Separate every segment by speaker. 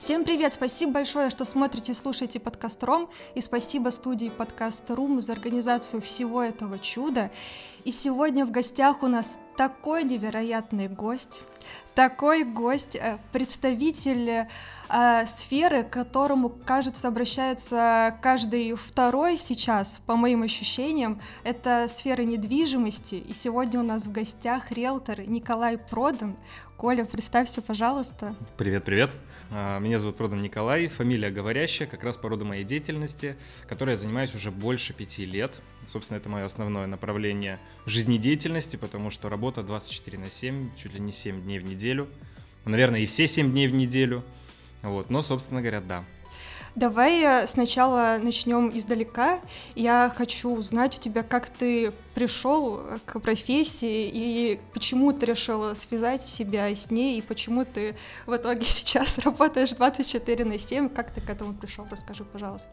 Speaker 1: Всем привет! Спасибо большое, что смотрите и слушаете подкаст Ром, и спасибо студии подкаст Рум за организацию всего этого чуда. И сегодня в гостях у нас такой невероятный гость, такой гость, э, представитель э, сферы, к которому, кажется, обращается каждый второй сейчас, по моим ощущениям, это сфера недвижимости. И сегодня у нас в гостях риэлтор Николай Продан. Коля, представься, пожалуйста.
Speaker 2: Привет, привет. А, меня зовут Продан Николай, фамилия говорящая, как раз по роду моей деятельности, которой я занимаюсь уже больше пяти лет. Собственно, это мое основное направление жизнедеятельности, потому что работа 24 на 7, чуть ли не 7 дней в неделю. Наверное, и все 7 дней в неделю. Вот. Но, собственно говоря, да,
Speaker 1: Давай сначала начнем издалека. Я хочу узнать у тебя, как ты пришел к профессии и почему ты решила связать себя с ней и почему ты в итоге сейчас работаешь 24 на 7. Как ты к этому пришел? Расскажи, пожалуйста.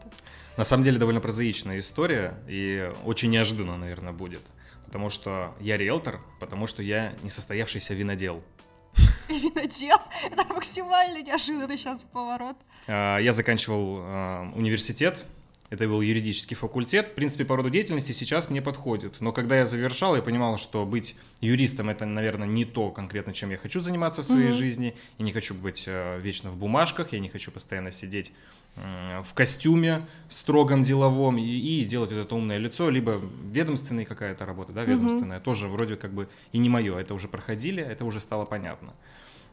Speaker 2: На самом деле довольно прозаичная история и очень неожиданно, наверное, будет. Потому что я риэлтор, потому что я несостоявшийся винодел.
Speaker 1: Винодел? Это максимально неожиданный сейчас поворот.
Speaker 2: А, я заканчивал а, университет, это был юридический факультет. В принципе, по роду деятельности сейчас мне подходит. Но когда я завершал, я понимал, что быть юристом это, наверное, не то конкретно, чем я хочу заниматься в своей mm-hmm. жизни. Я не хочу быть э, вечно в бумажках, я не хочу постоянно сидеть в костюме строгом деловом и, и делать вот это умное лицо, либо ведомственная какая-то работа, да, ведомственная, mm-hmm. тоже вроде как бы и не мое. Это уже проходили, это уже стало понятно.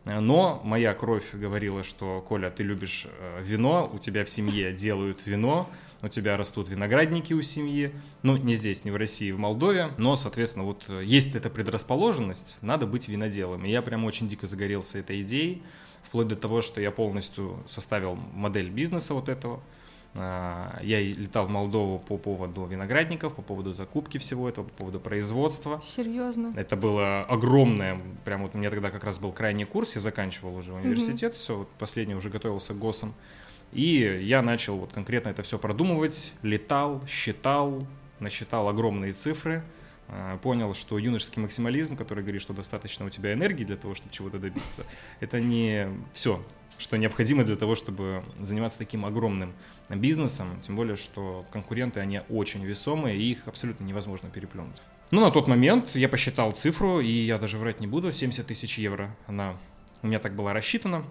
Speaker 2: Но моя кровь говорила, что, Коля, ты любишь э, вино, у тебя в семье делают вино, у тебя растут виноградники у семьи, ну, не здесь, не в России, в Молдове, но, соответственно, вот э, есть эта предрасположенность, надо быть виноделом. И я прям очень дико загорелся этой идеей, вплоть до того, что я полностью составил модель бизнеса вот этого, а, я летал в Молдову по поводу виноградников, по поводу закупки всего этого, по поводу производства.
Speaker 1: Серьезно?
Speaker 2: Это было огромное, прям вот у меня тогда как раз был крайний курс, я заканчивал уже университет, mm-hmm. все, вот последний уже готовился к ГОСам. И я начал вот конкретно это все продумывать, летал, считал, насчитал огромные цифры, понял, что юношеский максимализм, который говорит, что достаточно у тебя энергии для того, чтобы чего-то добиться, это не все что необходимо для того, чтобы заниматься таким огромным бизнесом, тем более, что конкуренты, они очень весомые, и их абсолютно невозможно переплюнуть. Ну, на тот момент я посчитал цифру, и я даже врать не буду, 70 тысяч евро она у меня так была рассчитана,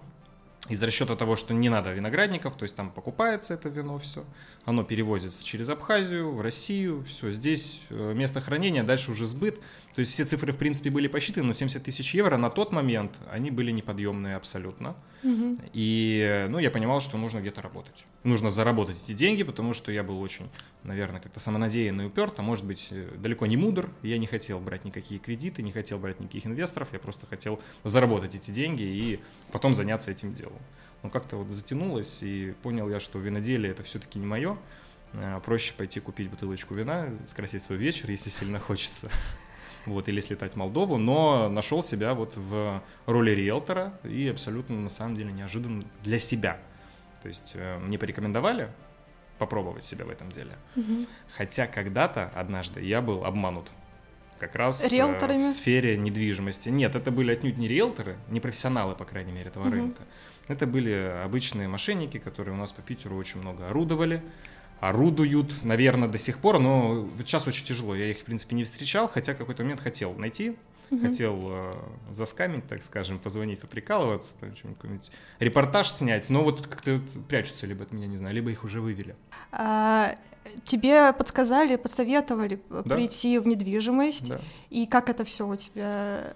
Speaker 2: из расчета того, что не надо виноградников, то есть там покупается это вино, все, оно перевозится через Абхазию, в Россию, все, здесь э, место хранения, дальше уже сбыт, то есть все цифры, в принципе, были посчитаны, но 70 тысяч евро на тот момент, они были неподъемные абсолютно, и, ну, я понимал, что нужно где-то работать, нужно заработать эти деньги, потому что я был очень, наверное, как-то самонадеянный и уперт, а может быть, э, далеко не мудр, я не хотел брать никакие кредиты, не хотел брать никаких инвесторов, я просто хотел заработать эти деньги и потом заняться этим делом. Но как-то вот затянулось, и понял я, что виноделие это все-таки не мое. А, проще пойти купить бутылочку вина, скрасить свой вечер, если сильно хочется. Вот, или слетать в Молдову, но нашел себя вот в роли риэлтора и абсолютно на самом деле неожиданно для себя. То есть э, мне порекомендовали попробовать себя в этом деле. Угу. Хотя когда-то, однажды, я был обманут как раз Риэлторами? в сфере недвижимости. Нет, это были отнюдь не риэлторы, не профессионалы, по крайней мере, этого угу. рынка. Это были обычные мошенники, которые у нас по Питеру очень много орудовали, орудуют, наверное, до сих пор, но сейчас очень тяжело. Я их, в принципе, не встречал, хотя какой-то момент хотел найти, угу. хотел э, заскамить, так скажем, позвонить, поприкалываться, там, какой-нибудь репортаж снять, но вот как-то прячутся либо от меня, не знаю, либо их уже вывели.
Speaker 1: А, тебе подсказали, посоветовали да? прийти в недвижимость, да. и как это все у тебя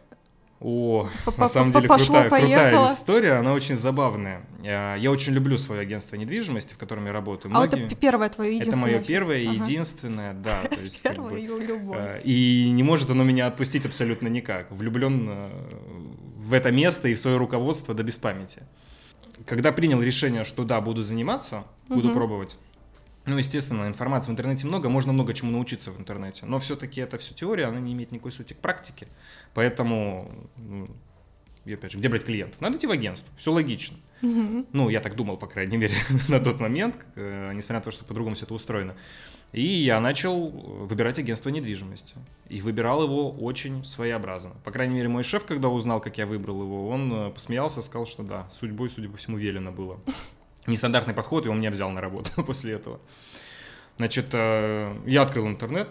Speaker 2: о, на самом деле крутая, крутая история, она очень забавная. Я, я очень люблю свое агентство недвижимости, в котором я работаю.
Speaker 1: А это первое твое единственное?
Speaker 2: Это мое первое и единственное, да. Первое бы, любовь. Э, и не может оно меня отпустить абсолютно никак. Влюблен э, в это место и в свое руководство до беспамяти. Когда принял решение, что да, буду заниматься, буду пробовать, ну, естественно, информации в интернете много, можно много чему научиться в интернете, но все-таки это все теория, она не имеет никакой сути к практике. Поэтому и опять же, где брать клиентов? Надо идти в агентство, все логично. Ну, я так думал, по крайней мере, на тот момент, э, несмотря на то, что по-другому все это устроено. И я начал выбирать агентство недвижимости. И выбирал его очень своеобразно. По крайней мере, мой шеф, когда узнал, как я выбрал его, он э, посмеялся, сказал, что да, судьбой, судя по всему, велено было. Нестандартный подход, и он меня взял на работу после этого. Значит, э, я открыл интернет,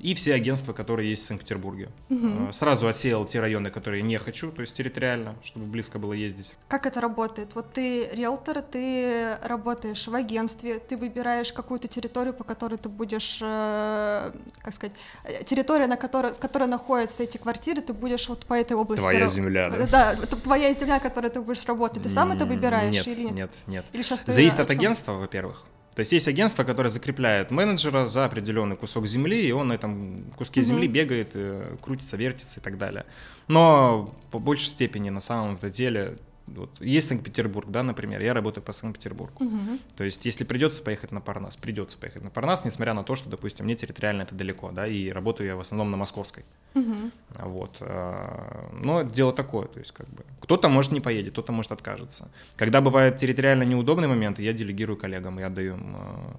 Speaker 2: и все агентства, которые есть в Санкт-Петербурге. Угу. Сразу отсеял те районы, которые не хочу, то есть территориально, чтобы близко было ездить.
Speaker 1: Как это работает? Вот ты риэлтор, ты работаешь в агентстве, ты выбираешь какую-то территорию, по которой ты будешь, э, как сказать, э, территория, на которой, в которой находятся эти квартиры, ты будешь вот по этой области.
Speaker 2: Твоя земля, да?
Speaker 1: Да, это твоя земля, которой ты будешь работать. Ты сам это выбираешь
Speaker 2: нет,
Speaker 1: или нет?
Speaker 2: Нет, нет.
Speaker 1: Или сейчас
Speaker 2: Зависит от агентства, во-первых. То есть есть агентство, которое закрепляет менеджера за определенный кусок земли, и он на этом куске mm-hmm. земли бегает, э, крутится, вертится и так далее. Но по большей степени на самом-то деле вот есть Санкт-Петербург, да, например, я работаю по Санкт-Петербургу. Угу. То есть, если придется поехать на Парнас, придется поехать на Парнас, несмотря на то, что, допустим, мне территориально это далеко, да, и работаю я в основном на Московской. Угу. Вот. Э, но дело такое, то есть, как бы, кто-то может не поедет, кто-то может откажется. Когда бывают территориально неудобные моменты, я делегирую коллегам, я отдаю им э,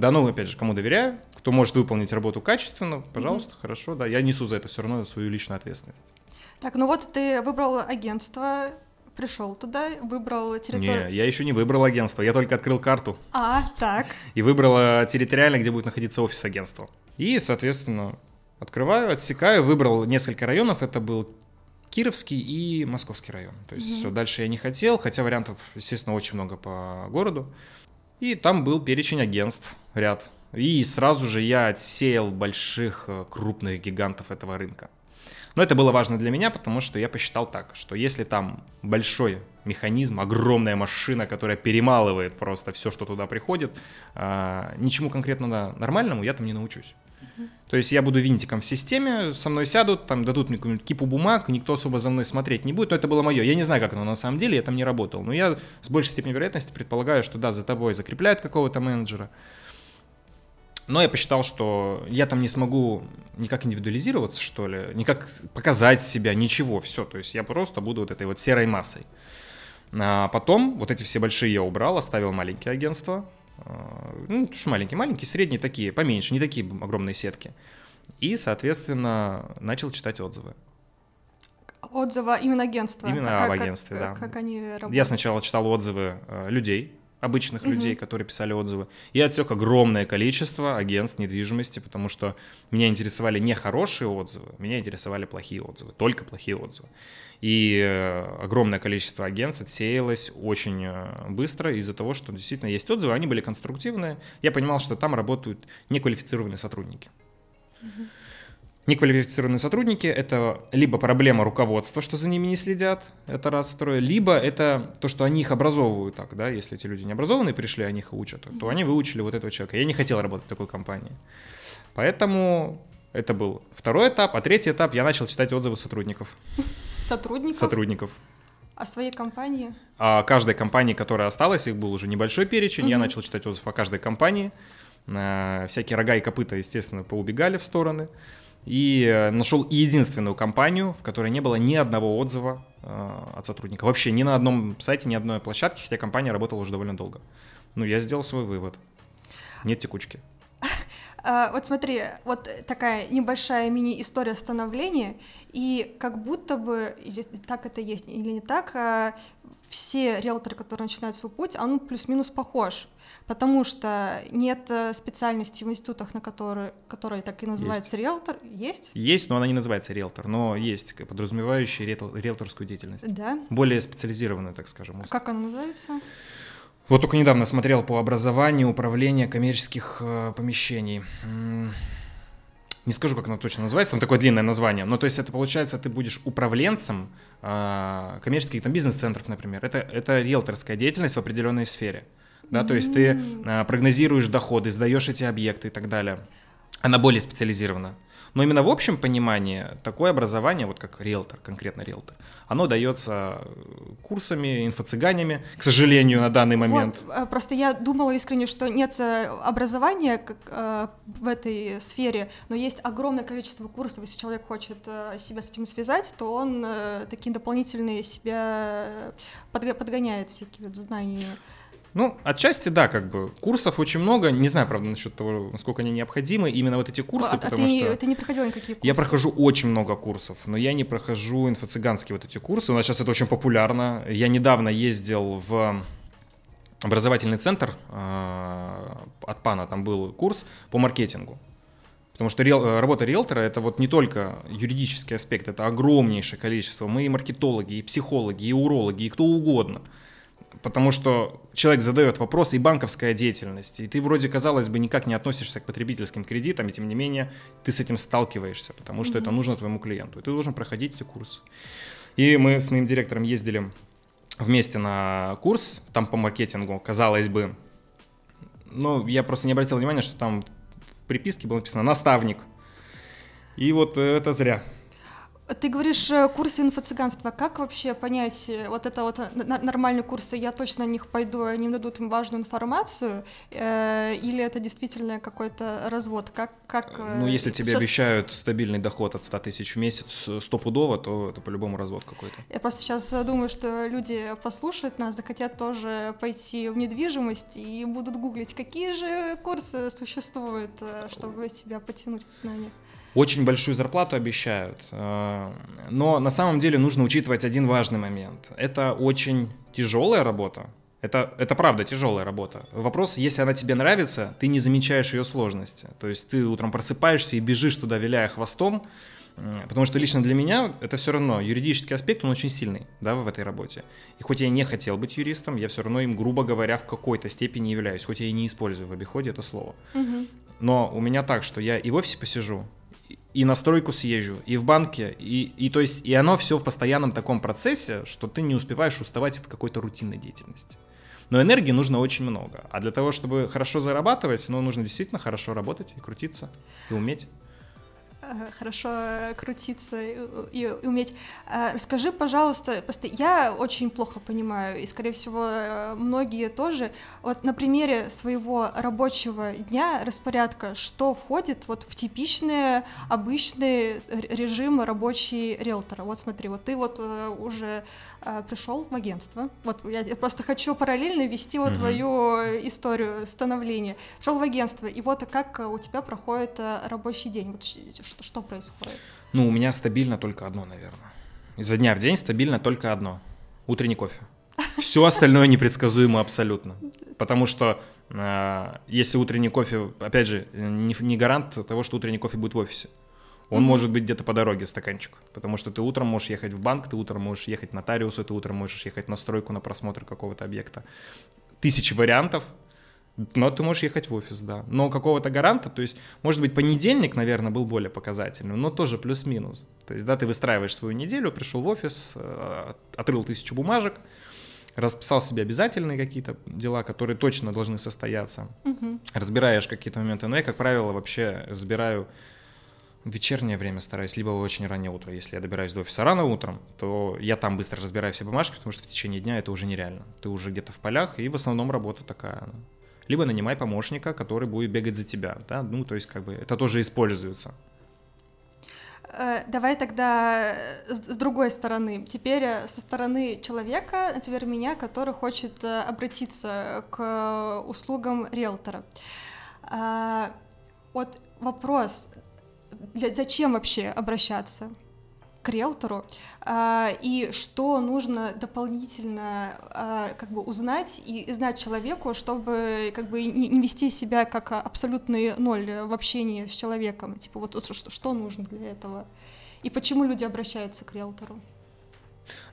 Speaker 2: да, ну, опять же, кому доверяю, кто может выполнить работу качественно, пожалуйста, mm хорошо, да, я несу за это все равно свою личную ответственность.
Speaker 1: Так, ну вот ты выбрал агентство, пришел туда, выбрал территорию.
Speaker 2: Не, я еще не выбрал агентство, я только открыл карту.
Speaker 1: А, так.
Speaker 2: И выбрал территориально, где будет находиться офис агентства. И, соответственно, открываю, отсекаю, выбрал несколько районов, это был Кировский и Московский район. То есть угу. все, дальше я не хотел, хотя вариантов, естественно, очень много по городу. И там был перечень агентств, ряд. И сразу же я отсеял больших, э, крупных гигантов этого рынка. Но это было важно для меня, потому что я посчитал так, что если там большой механизм, огромная машина, которая перемалывает просто все, что туда приходит, а, ничему конкретно нормальному я там не научусь. То есть я буду винтиком в системе, со мной сядут, там дадут мне какую-нибудь кипу бумаг, никто особо за мной смотреть не будет, но это было мое. Я не знаю, как оно на самом деле, я там не работал. Но я с большей степенью вероятности предполагаю, что да, за тобой закрепляют какого-то менеджера, но я посчитал, что я там не смогу никак индивидуализироваться, что ли, никак показать себя, ничего, все. То есть я просто буду вот этой вот серой массой. А потом вот эти все большие я убрал, оставил маленькие агентства. А, ну, что маленькие, маленькие, средние такие, поменьше, не такие огромные сетки. И, соответственно, начал читать отзывы.
Speaker 1: Отзывы именно агентства?
Speaker 2: Именно
Speaker 1: как,
Speaker 2: об агентстве,
Speaker 1: как,
Speaker 2: да.
Speaker 1: Как они работают?
Speaker 2: Я сначала читал отзывы э, людей, обычных mm-hmm. людей, которые писали отзывы. И отсек огромное количество агентств недвижимости, потому что меня интересовали не хорошие отзывы, меня интересовали плохие отзывы, только плохие отзывы. И э, огромное количество агентств отсеялось очень э, быстро из-за того, что действительно есть отзывы, они были конструктивные. Я понимал, что там работают неквалифицированные сотрудники. Mm-hmm. Неквалифицированные сотрудники — это либо проблема руководства, что за ними не следят, это раз, второе, либо это то, что они их образовывают так, да, если эти люди не образованные пришли, они их учат, то они выучили вот этого человека. Я не хотел работать в такой компании. Поэтому это был второй этап, а третий этап я начал читать отзывы сотрудников.
Speaker 1: Сотрудников?
Speaker 2: Сотрудников.
Speaker 1: О своей компании?
Speaker 2: О каждой компании, которая осталась, их был уже небольшой перечень, угу. я начал читать отзыв о каждой компании. Э, всякие рога и копыта, естественно, поубегали в стороны и э, нашел единственную компанию, в которой не было ни одного отзыва э, от сотрудника. Вообще ни на одном сайте, ни одной площадке, хотя компания работала уже довольно долго. Ну, я сделал свой вывод. Нет текучки.
Speaker 1: А, вот смотри, вот такая небольшая мини-история становления, и как будто бы, так это есть или не так, а, все риэлторы, которые начинают свой путь, он плюс-минус похож потому что нет э, специальности в институтах, на которые, которые так и называется есть. риэлтор. Есть?
Speaker 2: Есть, но она не называется риэлтор, но есть подразумевающая риэлторскую деятельность.
Speaker 1: Да?
Speaker 2: Более специализированную, так скажем.
Speaker 1: А как она называется?
Speaker 2: Вот только недавно смотрел по образованию управления коммерческих э, помещений. Не скажу, как она точно называется, там такое длинное название. Но то есть это получается, ты будешь управленцем э, коммерческих там бизнес-центров, например. Это, это риэлторская деятельность в определенной сфере да, то есть ты а, прогнозируешь доходы, сдаешь эти объекты и так далее. Она более специализирована. Но именно в общем понимании такое образование, вот как риэлтор, конкретно риэлтор, оно дается курсами, инфо-цыганями, к сожалению, на данный момент.
Speaker 1: Вот, просто я думала искренне, что нет образования как, э, в этой сфере, но есть огромное количество курсов, если человек хочет э, себя с этим связать, то он э, такие дополнительные себя подгоняет всякие вот знания.
Speaker 2: Ну, отчасти да, как бы курсов очень много. Не знаю, правда, насчет того, насколько они необходимы. Именно вот эти курсы, а, потому
Speaker 1: а
Speaker 2: ты,
Speaker 1: что... ты не проходил никакие курсы?
Speaker 2: Я прохожу очень много курсов, но я не прохожу инфо-цыганские вот эти курсы. У нас сейчас это очень популярно. Я недавно ездил в образовательный центр э, от ПАНа, там был курс по маркетингу. Потому что риэл, работа риэлтора это вот не только юридический аспект, это огромнейшее количество. Мы и маркетологи, и психологи, и урологи, и кто угодно. Потому что человек задает вопрос и банковская деятельность, и ты вроде, казалось бы, никак не относишься к потребительским кредитам, и тем не менее ты с этим сталкиваешься, потому что mm-hmm. это нужно твоему клиенту, и ты должен проходить эти курсы. И мы с моим директором ездили вместе на курс, там по маркетингу, казалось бы, ну, я просто не обратил внимания, что там в приписке было написано «наставник». И вот это зря.
Speaker 1: Ты говоришь э, курсы инфо-цыганства. Как вообще понять, э, вот это вот э, нормальные курсы, я точно на них пойду, они мне дадут им важную информацию, э, или это действительно какой-то развод? Как, как,
Speaker 2: ну, если тебе сейчас... обещают стабильный доход от 100 тысяч в месяц стопудово, то это по-любому развод какой-то.
Speaker 1: Я просто сейчас думаю, что люди послушают нас, захотят тоже пойти в недвижимость и будут гуглить, какие же курсы существуют, чтобы себя потянуть в знания
Speaker 2: очень большую зарплату обещают. Э, но на самом деле нужно учитывать один важный момент. Это очень тяжелая работа. Это, это правда тяжелая работа. Вопрос, если она тебе нравится, ты не замечаешь ее сложности. То есть ты утром просыпаешься и бежишь туда, виляя хвостом, потому что лично для меня это все равно юридический аспект, он очень сильный да, в этой работе. И хоть я не хотел быть юристом, я все равно им, грубо говоря, в какой-то степени являюсь, хоть я и не использую в обиходе это слово. Угу. Но у меня так, что я и в офисе посижу, и на стройку съезжу, и в банке, и, и то есть, и оно все в постоянном таком процессе, что ты не успеваешь уставать от какой-то рутинной деятельности. Но энергии нужно очень много. А для того, чтобы хорошо зарабатывать, ну, нужно действительно хорошо работать и крутиться, и уметь.
Speaker 1: Э, хорошо крутиться и, и уметь. Э, расскажи, пожалуйста, просто я очень плохо понимаю, и, скорее всего, э, многие тоже, вот на примере своего рабочего дня, распорядка, что входит вот в типичный обычный режим рабочий риэлтора. Вот смотри, вот ты вот уже пришел в агентство, вот я просто хочу параллельно вести вот mm-hmm. твою историю становления. Пришел в агентство, и вот как у тебя проходит рабочий день, вот что что, происходит?
Speaker 2: Ну, у меня стабильно только одно, наверное. Изо дня в день стабильно только одно. Утренний кофе. Все остальное непредсказуемо абсолютно. Потому что э, если утренний кофе, опять же, не, не гарант того, что утренний кофе будет в офисе. Он mm-hmm. может быть где-то по дороге, стаканчик. Потому что ты утром можешь ехать в банк, ты утром можешь ехать к нотариусу, ты утром можешь ехать на стройку, на просмотр какого-то объекта. Тысячи вариантов, но ты можешь ехать в офис, да. Но какого-то гаранта, то есть, может быть, понедельник, наверное, был более показательным, но тоже плюс-минус. То есть, да, ты выстраиваешь свою неделю, пришел в офис, э, отрыл тысячу бумажек, расписал себе обязательные какие-то дела, которые точно должны состояться, угу. разбираешь какие-то моменты. Но я, как правило, вообще разбираю в вечернее время стараюсь, либо очень раннее утро. Если я добираюсь до офиса рано утром, то я там быстро разбираю все бумажки, потому что в течение дня это уже нереально. Ты уже где-то в полях, и в основном работа такая либо нанимай помощника, который будет бегать за тебя, да, ну, то есть как бы это тоже используется.
Speaker 1: Э, давай тогда с другой стороны. Теперь э, со стороны человека, например, меня, который хочет э, обратиться к услугам риэлтора. Вот вопрос, зачем вообще обращаться? к риэлтору, а, и что нужно дополнительно а, как бы узнать и знать человеку, чтобы как бы не вести себя как абсолютный ноль в общении с человеком. Типа вот что, что нужно для этого? И почему люди обращаются к риэлтору?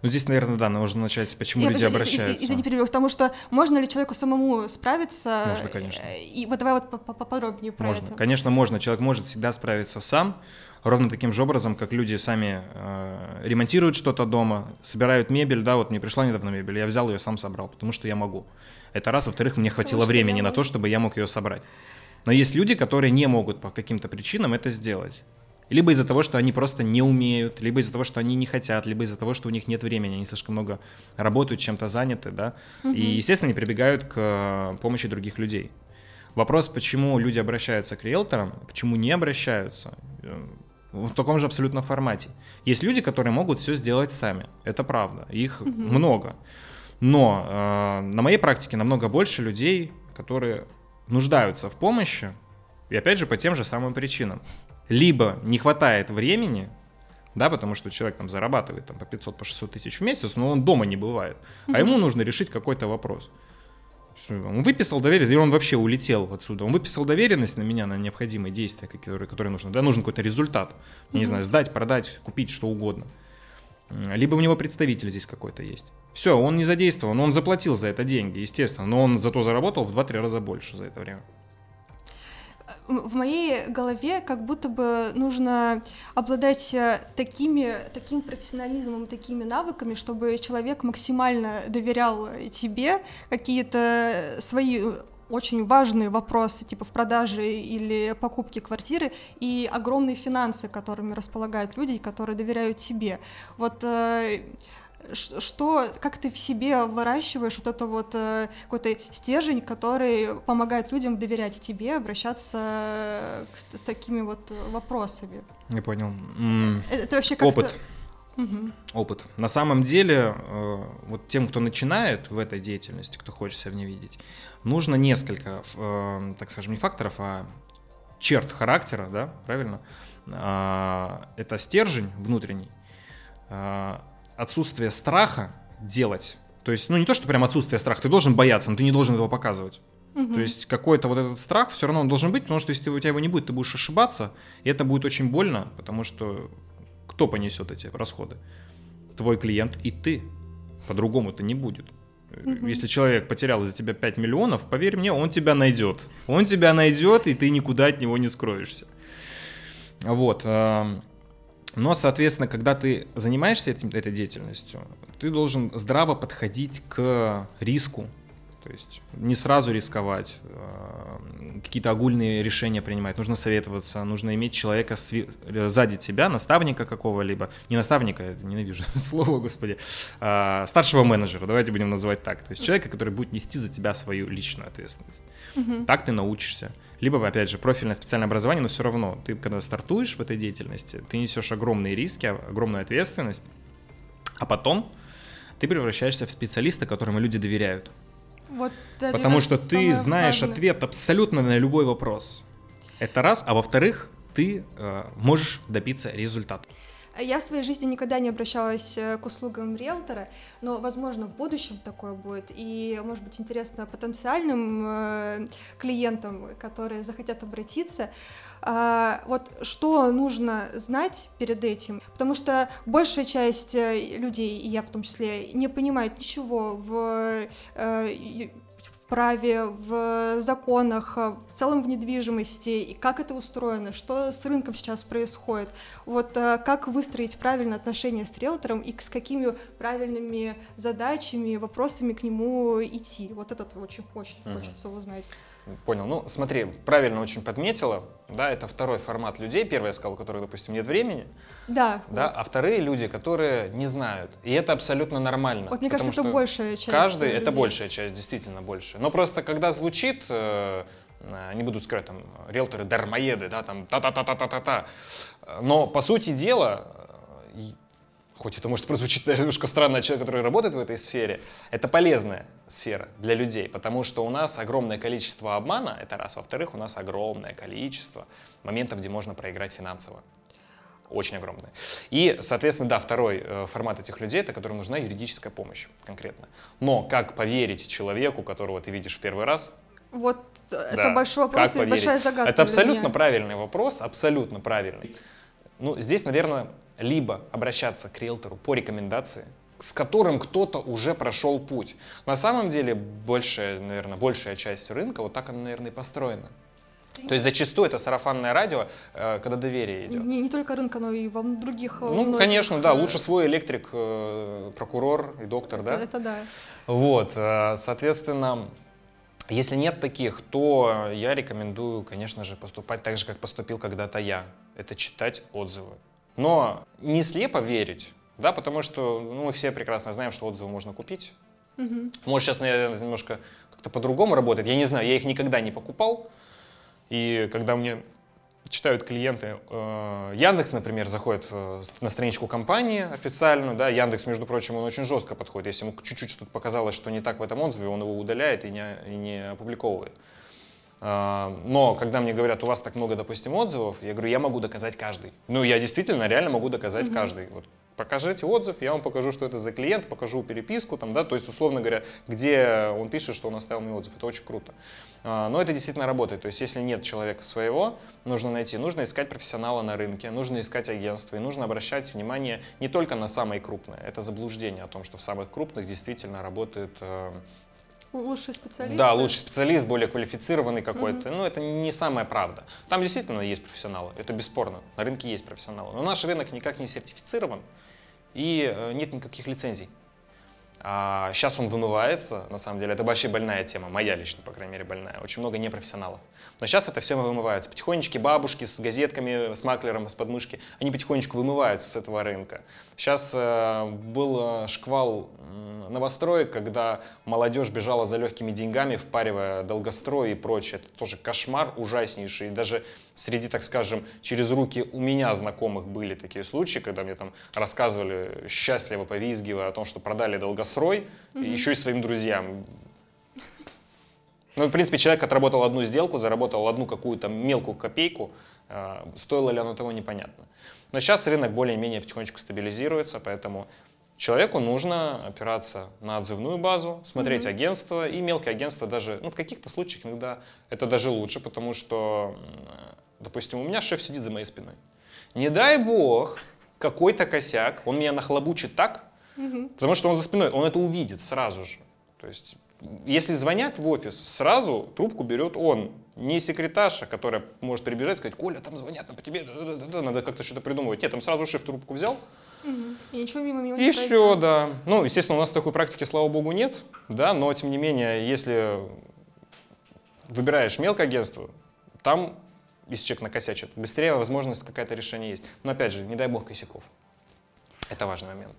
Speaker 2: Ну, здесь, наверное, да, нужно начать, почему Я, люди подожди, обращаются.
Speaker 1: Извини, перебью, потому что можно ли человеку самому справиться?
Speaker 2: Можно, конечно.
Speaker 1: И вот давай вот поподробнее про
Speaker 2: можно.
Speaker 1: это.
Speaker 2: Конечно, можно. Человек может всегда справиться сам, ровно таким же образом, как люди сами э, ремонтируют что-то дома, собирают мебель, да, вот мне пришла недавно мебель, я взял ее, сам собрал, потому что я могу. Это раз, во-вторых, мне хватило потому времени на то, чтобы я мог ее собрать. Но есть люди, которые не могут по каким-то причинам это сделать. Либо из-за того, что они просто не умеют, либо из-за того, что они не хотят, либо из-за того, что у них нет времени, они слишком много работают, чем-то заняты, да. Угу. И, естественно, они прибегают к помощи других людей. Вопрос, почему люди обращаются к риэлторам, почему не обращаются, э, в таком же абсолютно формате. Есть люди, которые могут все сделать сами, это правда, их угу. много. Но э, на моей практике намного больше людей, которые нуждаются в помощи, и опять же по тем же самым причинам. Либо не хватает времени, да, потому что человек там зарабатывает там, по 500, по 600 тысяч в месяц, но он дома не бывает, угу. а ему нужно решить какой-то вопрос. Он выписал доверенность, или он вообще улетел отсюда. Он выписал доверенность на меня, на необходимые действия, которые, которые нужны. Да, нужен какой-то результат. Mm-hmm. не знаю, сдать, продать, купить, что угодно. Либо у него представитель здесь какой-то есть. Все, он не задействован, он заплатил за это деньги, естественно, но он зато заработал в 2-3 раза больше за это время
Speaker 1: в моей голове как будто бы нужно обладать э, такими, таким профессионализмом, такими навыками, чтобы человек максимально доверял тебе какие-то свои очень важные вопросы, типа в продаже или покупке квартиры, и огромные финансы, которыми располагают люди, которые доверяют тебе. Вот э, что, как ты в себе выращиваешь вот это вот э, какой-то стержень, который помогает людям доверять тебе, обращаться с, с такими вот вопросами.
Speaker 2: Не понял.
Speaker 1: Это, это вообще как
Speaker 2: Опыт. Угу. Опыт. На самом деле, э, вот тем, кто начинает в этой деятельности, кто хочет себя в ней видеть, нужно несколько, э, так скажем, не факторов, а черт характера, да, правильно? А, это стержень внутренний, а, отсутствие страха делать. То есть, ну не то, что прям отсутствие страха, ты должен бояться, но ты не должен его показывать. Угу. То есть какой-то вот этот страх все равно он должен быть, потому что если у тебя его не будет, ты будешь ошибаться, и это будет очень больно, потому что кто понесет эти расходы? Твой клиент и ты. По-другому это не будет. Угу. Если человек потерял из-за тебя 5 миллионов, поверь мне, он тебя найдет. Он тебя найдет, и ты никуда от него не скроешься. Вот. Но, соответственно, когда ты занимаешься этим, этой деятельностью, ты должен здраво подходить к риску. То есть не сразу рисковать, э, какие-то огульные решения принимать, нужно советоваться, нужно иметь человека сзади тебя, наставника какого-либо, не наставника, ненавижу слово, господи, а старшего менеджера, давайте будем называть так, то есть человека, который будет нести за тебя свою личную ответственность. Угу. Так ты научишься либо, опять же, профильное специальное образование, но все равно ты, когда стартуешь в этой деятельности, ты несешь огромные риски, огромную ответственность, а потом ты превращаешься в специалиста, которому люди доверяют. Вот Потому что ты знаешь важное. ответ абсолютно на любой вопрос. Это раз, а во-вторых, ты э, можешь добиться результата.
Speaker 1: Я в своей жизни никогда не обращалась э, к услугам риэлтора, но, возможно, в будущем такое будет. И, может быть, интересно потенциальным э, клиентам, которые захотят обратиться, а, вот что нужно знать перед этим, потому что большая часть э, людей, и я в том числе, не понимает ничего в праве, в законах, в целом в недвижимости, и как это устроено, что с рынком сейчас происходит, вот э, как выстроить правильные отношения с риэлтором и с какими правильными задачами, вопросами к нему идти. Вот это очень, очень угу. хочется узнать.
Speaker 2: Понял. Ну, смотри, правильно очень подметила. Да, это второй формат людей. Первый я сказал, у которых, допустим, нет времени.
Speaker 1: Да.
Speaker 2: Да, вот. а вторые люди, которые не знают. И это абсолютно нормально.
Speaker 1: Вот мне кажется, это большая часть.
Speaker 2: Каждый, людей. это большая часть, действительно большая. Но просто когда звучит, э, э, не буду сказать, там, риэлторы дармоеды, да, там, та-та-та-та-та-та-та. Но, по сути дела, хоть это может прозвучать немножко странно, человек, который работает в этой сфере, это полезная сфера для людей, потому что у нас огромное количество обмана, это раз. Во-вторых, у нас огромное количество моментов, где можно проиграть финансово. Очень огромное. И, соответственно, да, второй э, формат этих людей, это которым нужна юридическая помощь конкретно. Но как поверить человеку, которого ты видишь в первый раз,
Speaker 1: вот да. это большой вопрос и большая загадка.
Speaker 2: Это абсолютно правильный вопрос, абсолютно правильный. Ну, здесь, наверное, либо обращаться к риэлтору по рекомендации, с которым кто-то уже прошел путь. На самом деле, большая, наверное, большая часть рынка вот так она, наверное, и построена. То есть зачастую это сарафанное радио, э, когда доверие идет.
Speaker 1: Не, не только рынка, но и во других.
Speaker 2: Ну, многих... конечно, да. Э, лучше свой электрик, э, прокурор и доктор, да?
Speaker 1: Это, это да.
Speaker 2: Вот, соответственно, Если нет таких, то я рекомендую, конечно же, поступать так же, как поступил когда-то я. Это читать отзывы. Но не слепо верить, да, потому что ну, мы все прекрасно знаем, что отзывы можно купить. Угу. Может, сейчас, наверное, немножко как-то по-другому работает. Я не знаю, я их никогда не покупал. И когда мне читают клиенты, э, Яндекс, например, заходит на страничку компании официально, да, Яндекс, между прочим, он очень жестко подходит. Если ему чуть-чуть что-то показалось, что не так в этом отзыве, он его удаляет и не, и не опубликовывает. Э, но когда мне говорят, у вас так много, допустим, отзывов, я говорю, я могу доказать каждый. Ну, я действительно реально могу доказать mm-hmm. каждый. Вот покажите отзыв, я вам покажу, что это за клиент, покажу переписку, там, да, то есть, условно говоря, где он пишет, что он оставил мне отзыв, это очень круто. А, но это действительно работает, то есть, если нет человека своего, нужно найти, нужно искать профессионала на рынке, нужно искать агентство, и нужно обращать внимание не только на самые крупные, это заблуждение о том, что в самых крупных действительно работают э,
Speaker 1: Лучший специалист?
Speaker 2: Да, лучший специалист, более квалифицированный какой-то. Угу. Но это не самая правда. Там действительно есть профессионалы, это бесспорно. На рынке есть профессионалы. Но наш рынок никак не сертифицирован и э, нет никаких лицензий. А сейчас он вымывается, на самом деле, это вообще больная тема, моя лично, по крайней мере, больная. Очень много непрофессионалов. Но сейчас это все вымывается. Потихонечку бабушки с газетками, с маклером, с подмышки, они потихонечку вымываются с этого рынка. Сейчас э, был э, шквал новостроек, когда молодежь бежала за легкими деньгами, впаривая долгострой и прочее. Это тоже кошмар ужаснейший. И даже среди, так скажем, через руки у меня знакомых были такие случаи, когда мне там рассказывали счастливо, повизгивая о том, что продали долгосрой, mm-hmm. и еще и своим друзьям. Ну, в принципе, человек отработал одну сделку, заработал одну какую-то мелкую копейку, э, стоило ли оно того, непонятно. Но сейчас рынок более-менее потихонечку стабилизируется, поэтому Человеку нужно опираться на отзывную базу, смотреть mm-hmm. агентство и мелкие агентства даже, ну в каких-то случаях иногда это даже лучше, потому что Допустим, у меня шеф сидит за моей спиной. Не дай бог, какой-то косяк, он меня нахлобучит так, угу. потому что он за спиной, он это увидит сразу же. То есть, если звонят в офис, сразу трубку берет он, не секретарша, которая может прибежать и сказать, Коля, там звонят, по тебе, да, да, да, да, надо как-то что-то придумывать. Нет, там сразу шеф трубку взял.
Speaker 1: И ничего мимо него
Speaker 2: не И все, да. Ну, естественно, у нас такой практики, слава богу, нет, да, но тем не менее, если выбираешь мелкое агентство, там если человек накосячит. Быстрее возможность какая-то решение есть. Но опять же, не дай бог косяков. Это важный момент.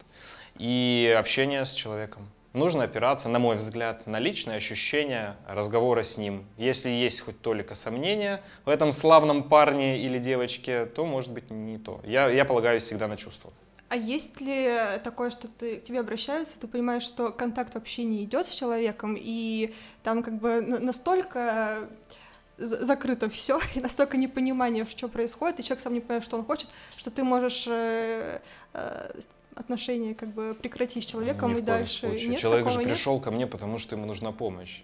Speaker 2: И общение с человеком. Нужно опираться, на мой взгляд, на личные ощущения разговора с ним. Если есть хоть толика сомнения в этом славном парне или девочке, то может быть не то. Я, я полагаюсь всегда на чувства.
Speaker 1: А есть ли такое, что ты, к тебе обращаются, ты понимаешь, что контакт вообще не идет с человеком, и там как бы настолько закрыто все, и настолько непонимание, что происходит, и человек сам не понимает, что он хочет, что ты можешь э, э, отношения как бы прекратить с человеком
Speaker 2: Ни
Speaker 1: и дальше.
Speaker 2: Нет, Человек же пришел нет? ко мне, потому что ему нужна помощь.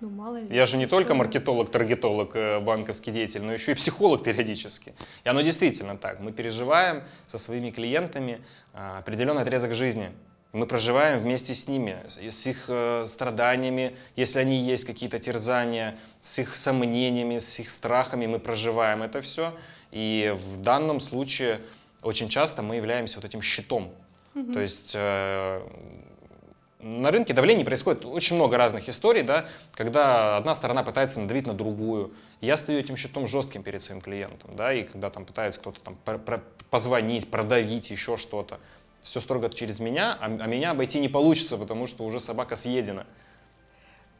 Speaker 1: Ну, мало ли.
Speaker 2: Я же не только маркетолог, таргетолог, э, банковский деятель, но еще и психолог периодически. И оно действительно так. Мы переживаем со своими клиентами а, определенный отрезок жизни. Мы проживаем вместе с ними, с их э, страданиями, если они есть какие-то терзания, с их сомнениями, с их страхами, мы проживаем это все. И в данном случае очень часто мы являемся вот этим щитом. Mm-hmm. То есть э, на рынке давление происходит очень много разных историй, да, когда одна сторона пытается надавить на другую. Я стою этим щитом жестким перед своим клиентом, да, и когда там пытается кто-то там позвонить, продавить, еще что-то все строго через меня, а, а меня обойти не получится, потому что уже собака съедена.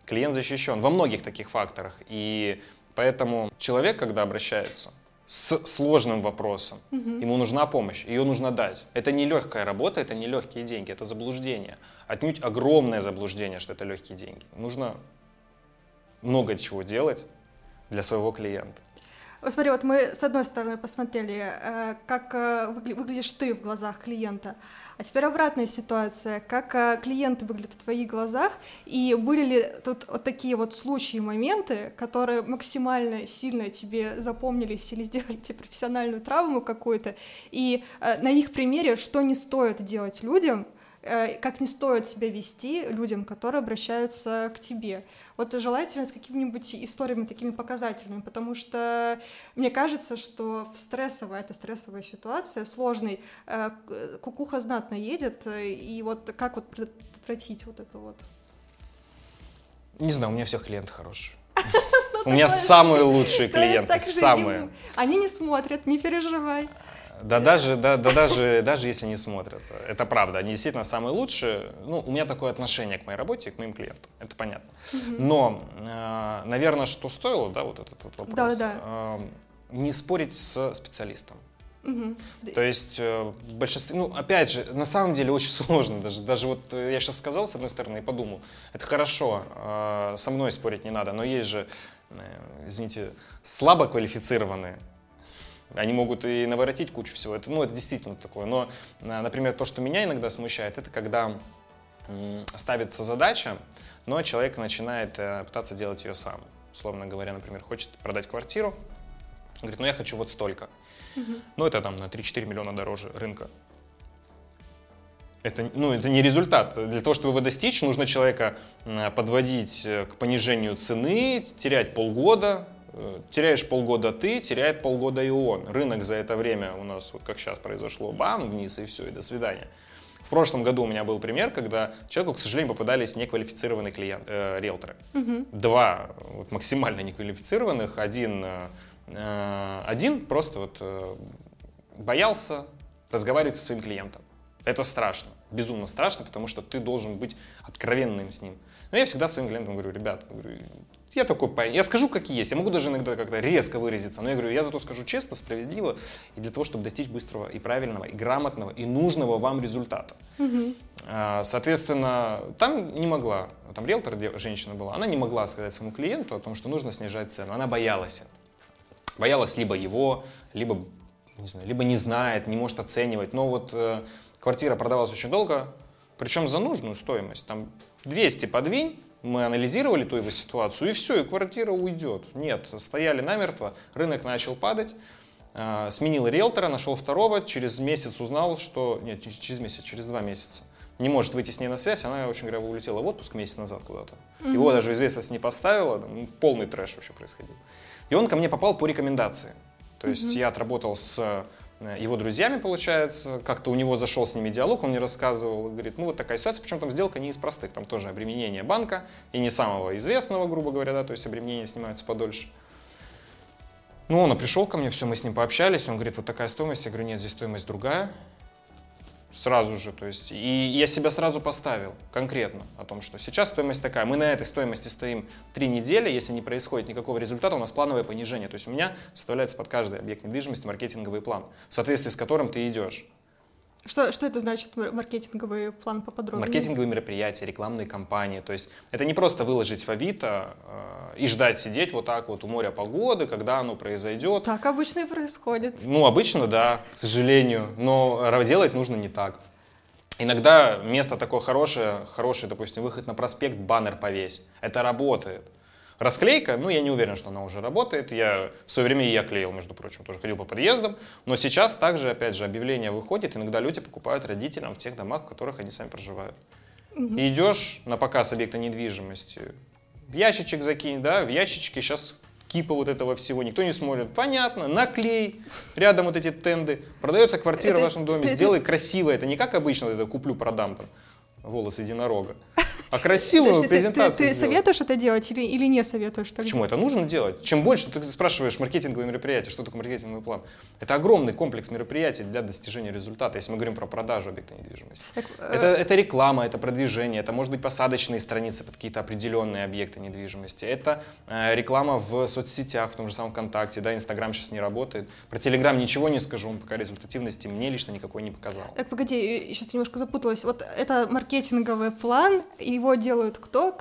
Speaker 2: Клиент защищен во многих таких факторах. И поэтому человек, когда обращается с сложным вопросом, угу. ему нужна помощь, ее нужно дать. Это не легкая работа, это не легкие деньги, это заблуждение. Отнюдь огромное заблуждение, что это легкие деньги. Нужно много чего делать для своего клиента.
Speaker 1: Смотри, вот мы с одной стороны посмотрели, э, как э, выглядишь ты в глазах клиента, а теперь обратная ситуация, как э, клиенты выглядят в твоих глазах, и были ли тут вот такие вот случаи, моменты, которые максимально сильно тебе запомнились или сделали тебе профессиональную травму какую-то, и на их примере, что не стоит делать людям, как не стоит себя вести людям, которые обращаются к тебе. Вот желательно с какими-нибудь историями такими показательными, потому что мне кажется, что в стрессовой, это стрессовая ситуация, в сложной, э, кукуха знатно едет, и вот как вот предотвратить вот это вот?
Speaker 2: Не знаю, у меня всех клиенты хорошие. У меня самые лучшие клиенты, самые.
Speaker 1: Они не смотрят, не переживай.
Speaker 2: Да даже, да, да даже, даже если не смотрят. Это правда, они действительно самые лучшие. Ну, у меня такое отношение к моей работе, к моим клиентам, это понятно. Но, э, наверное, что стоило, да, вот этот вот вопрос,
Speaker 1: да, да.
Speaker 2: не спорить с специалистом. Угу. То есть э, в большинстве, ну опять же, на самом деле очень сложно даже. Даже вот э, я сейчас сказал с одной стороны и подумал, это хорошо, со мной спорить не надо, но есть же, извините, слабо квалифицированные они могут и наворотить кучу всего. Это, ну, это действительно такое. Но, например, то, что меня иногда смущает, это когда ставится задача, но человек начинает э, пытаться делать ее сам. Условно говоря, например, хочет продать квартиру, говорит, ну я хочу вот столько. Угу. Ну это там на 3-4 миллиона дороже рынка. Это, ну, это не результат. Для того, чтобы его достичь, нужно человека подводить э, к понижению цены, терять полгода, теряешь полгода ты, теряет полгода и он. Рынок за это время у нас, вот как сейчас произошло, бам, вниз и все, и до свидания. В прошлом году у меня был пример, когда человеку, к сожалению, попадались неквалифицированные клиент, э, риэлторы. Угу. Два вот, максимально неквалифицированных, один, э, один просто вот, э, боялся разговаривать со своим клиентом. Это страшно, безумно страшно, потому что ты должен быть откровенным с ним. Но я всегда своим клиентам говорю, ребят, говорю, я такой парень, я скажу, как есть. Я могу даже иногда как-то резко выразиться, но я говорю, я зато скажу честно, справедливо, и для того, чтобы достичь быстрого и правильного, и грамотного, и нужного вам результата. Угу. Соответственно, там не могла, там риэлтор женщина была, она не могла сказать своему клиенту о том, что нужно снижать цену. Она боялась. Боялась либо его, либо не, знаю, либо не знает, не может оценивать. Но вот э, квартира продавалась очень долго, причем за нужную стоимость. Там 200 подвинь, мы анализировали ту его ситуацию, и все, и квартира уйдет. Нет, стояли намертво, рынок начал падать, э, сменил риэлтора, нашел второго, через месяц узнал, что... Нет, через месяц, через два месяца. Не может выйти с ней на связь, она очень говоря, улетела в отпуск месяц назад куда-то. Mm-hmm. Его даже в известность не поставила, ну, полный трэш вообще происходил. И он ко мне попал по рекомендации. То есть mm-hmm. я отработал с его друзьями, получается. Как-то у него зашел с ними диалог, он мне рассказывал, говорит, ну вот такая ситуация, причем там сделка не из простых, там тоже обременение банка, и не самого известного, грубо говоря, да, то есть обременения снимаются подольше. Ну, он пришел ко мне, все, мы с ним пообщались, он говорит, вот такая стоимость, я говорю, нет, здесь стоимость другая, сразу же, то есть, и я себя сразу поставил конкретно о том, что сейчас стоимость такая, мы на этой стоимости стоим три недели, если не происходит никакого результата, у нас плановое понижение, то есть у меня составляется под каждый объект недвижимости маркетинговый план, в соответствии с которым ты идешь.
Speaker 1: Что, что это значит, маркетинговый план поподробнее?
Speaker 2: Маркетинговые мероприятия, рекламные кампании. То есть это не просто выложить в Авито э, и ждать сидеть вот так вот у моря погоды, когда оно произойдет.
Speaker 1: Так обычно и происходит.
Speaker 2: Ну, обычно, да, к сожалению. Но делать нужно не так. Иногда место такое хорошее, хороший, допустим, выход на проспект, баннер повесь. Это работает. Расклейка, ну, я не уверен, что она уже работает. Я в свое время я клеил, между прочим, тоже ходил по подъездам. Но сейчас также, опять же, объявление выходит. Иногда люди покупают родителям в тех домах, в которых они сами проживают. Угу. И идешь на показ объекта недвижимости, в ящичек закинь, да, в ящичке сейчас кипа вот этого всего, никто не смотрит. Понятно, наклей, рядом вот эти тенды. Продается квартира это, в вашем доме, это, сделай это... красиво. Это не как обычно, это куплю-продам там волос единорога а красивую Подожди, презентацию
Speaker 1: Ты, ты, ты советуешь это делать или, или не советуешь?
Speaker 2: Тогда? Почему? Это нужно делать. Чем больше ты спрашиваешь маркетинговые мероприятия, что такое маркетинговый план, это огромный комплекс мероприятий для достижения результата, если мы говорим про продажу объекта недвижимости. Так, э, это, это реклама, это продвижение, это может быть посадочные страницы под какие-то определенные объекты недвижимости, это э, реклама в соцсетях, в том же самом ВКонтакте, да, Инстаграм сейчас не работает. Про Телеграм ничего не скажу, он пока результативности мне лично никакой не показал.
Speaker 1: Так, погоди, сейчас немножко запуталась. Вот это маркетинговый план, и его делают кто?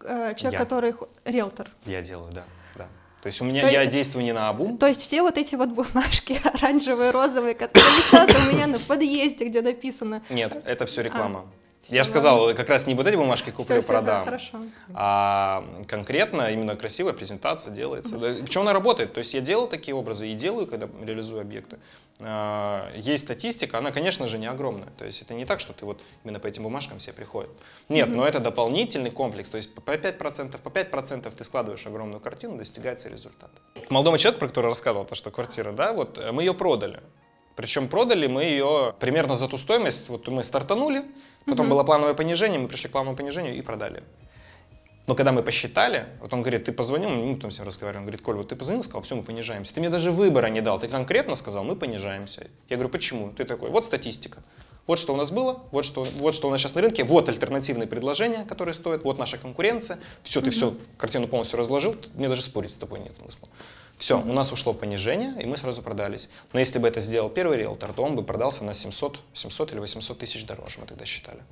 Speaker 1: Э, человек, я. который риэлтор.
Speaker 2: Я делаю, да. да. То есть у меня то я есть, действую не на обум.
Speaker 1: То есть все вот эти вот бумажки оранжевые, розовые, которые висят у меня на подъезде, где написано.
Speaker 2: Нет, это все реклама. А. Все я же сказал, как раз не вот эти бумажки куплю, все, продам, все, да, хорошо. а конкретно именно красивая презентация делается. Mm-hmm. Причем она работает. То есть я делал такие образы и делаю, когда реализую объекты. А, есть статистика, она, конечно же, не огромная. То есть это не так, что ты вот именно по этим бумажкам все приходят. Нет, mm-hmm. но это дополнительный комплекс. То есть по 5%, по 5% ты складываешь огромную картину, достигается результат. Молодому человеку, про который рассказывал, то, что квартира, да, вот мы ее продали. Причем продали мы ее примерно за ту стоимость, вот мы стартанули, Потом угу. было плановое понижение, мы пришли к плановому понижению и продали. Но когда мы посчитали, вот он говорит, ты позвонил, мы потом всем разговариваем, он говорит, Коль, вот ты позвонил, сказал, все, мы понижаемся. Ты мне даже выбора не дал, ты конкретно сказал, мы понижаемся. Я говорю, почему? Ты такой, вот статистика. Вот что у нас было, вот что, вот что у нас сейчас на рынке, вот альтернативные предложения, которые стоят, вот наша конкуренция. Все, ты все, картину полностью разложил, мне даже спорить с тобой нет смысла. Все, у нас ушло понижение, и мы сразу продались. Но если бы это сделал первый риэлтор, то он бы продался на 700, 700 или 800 тысяч дороже, мы тогда считали.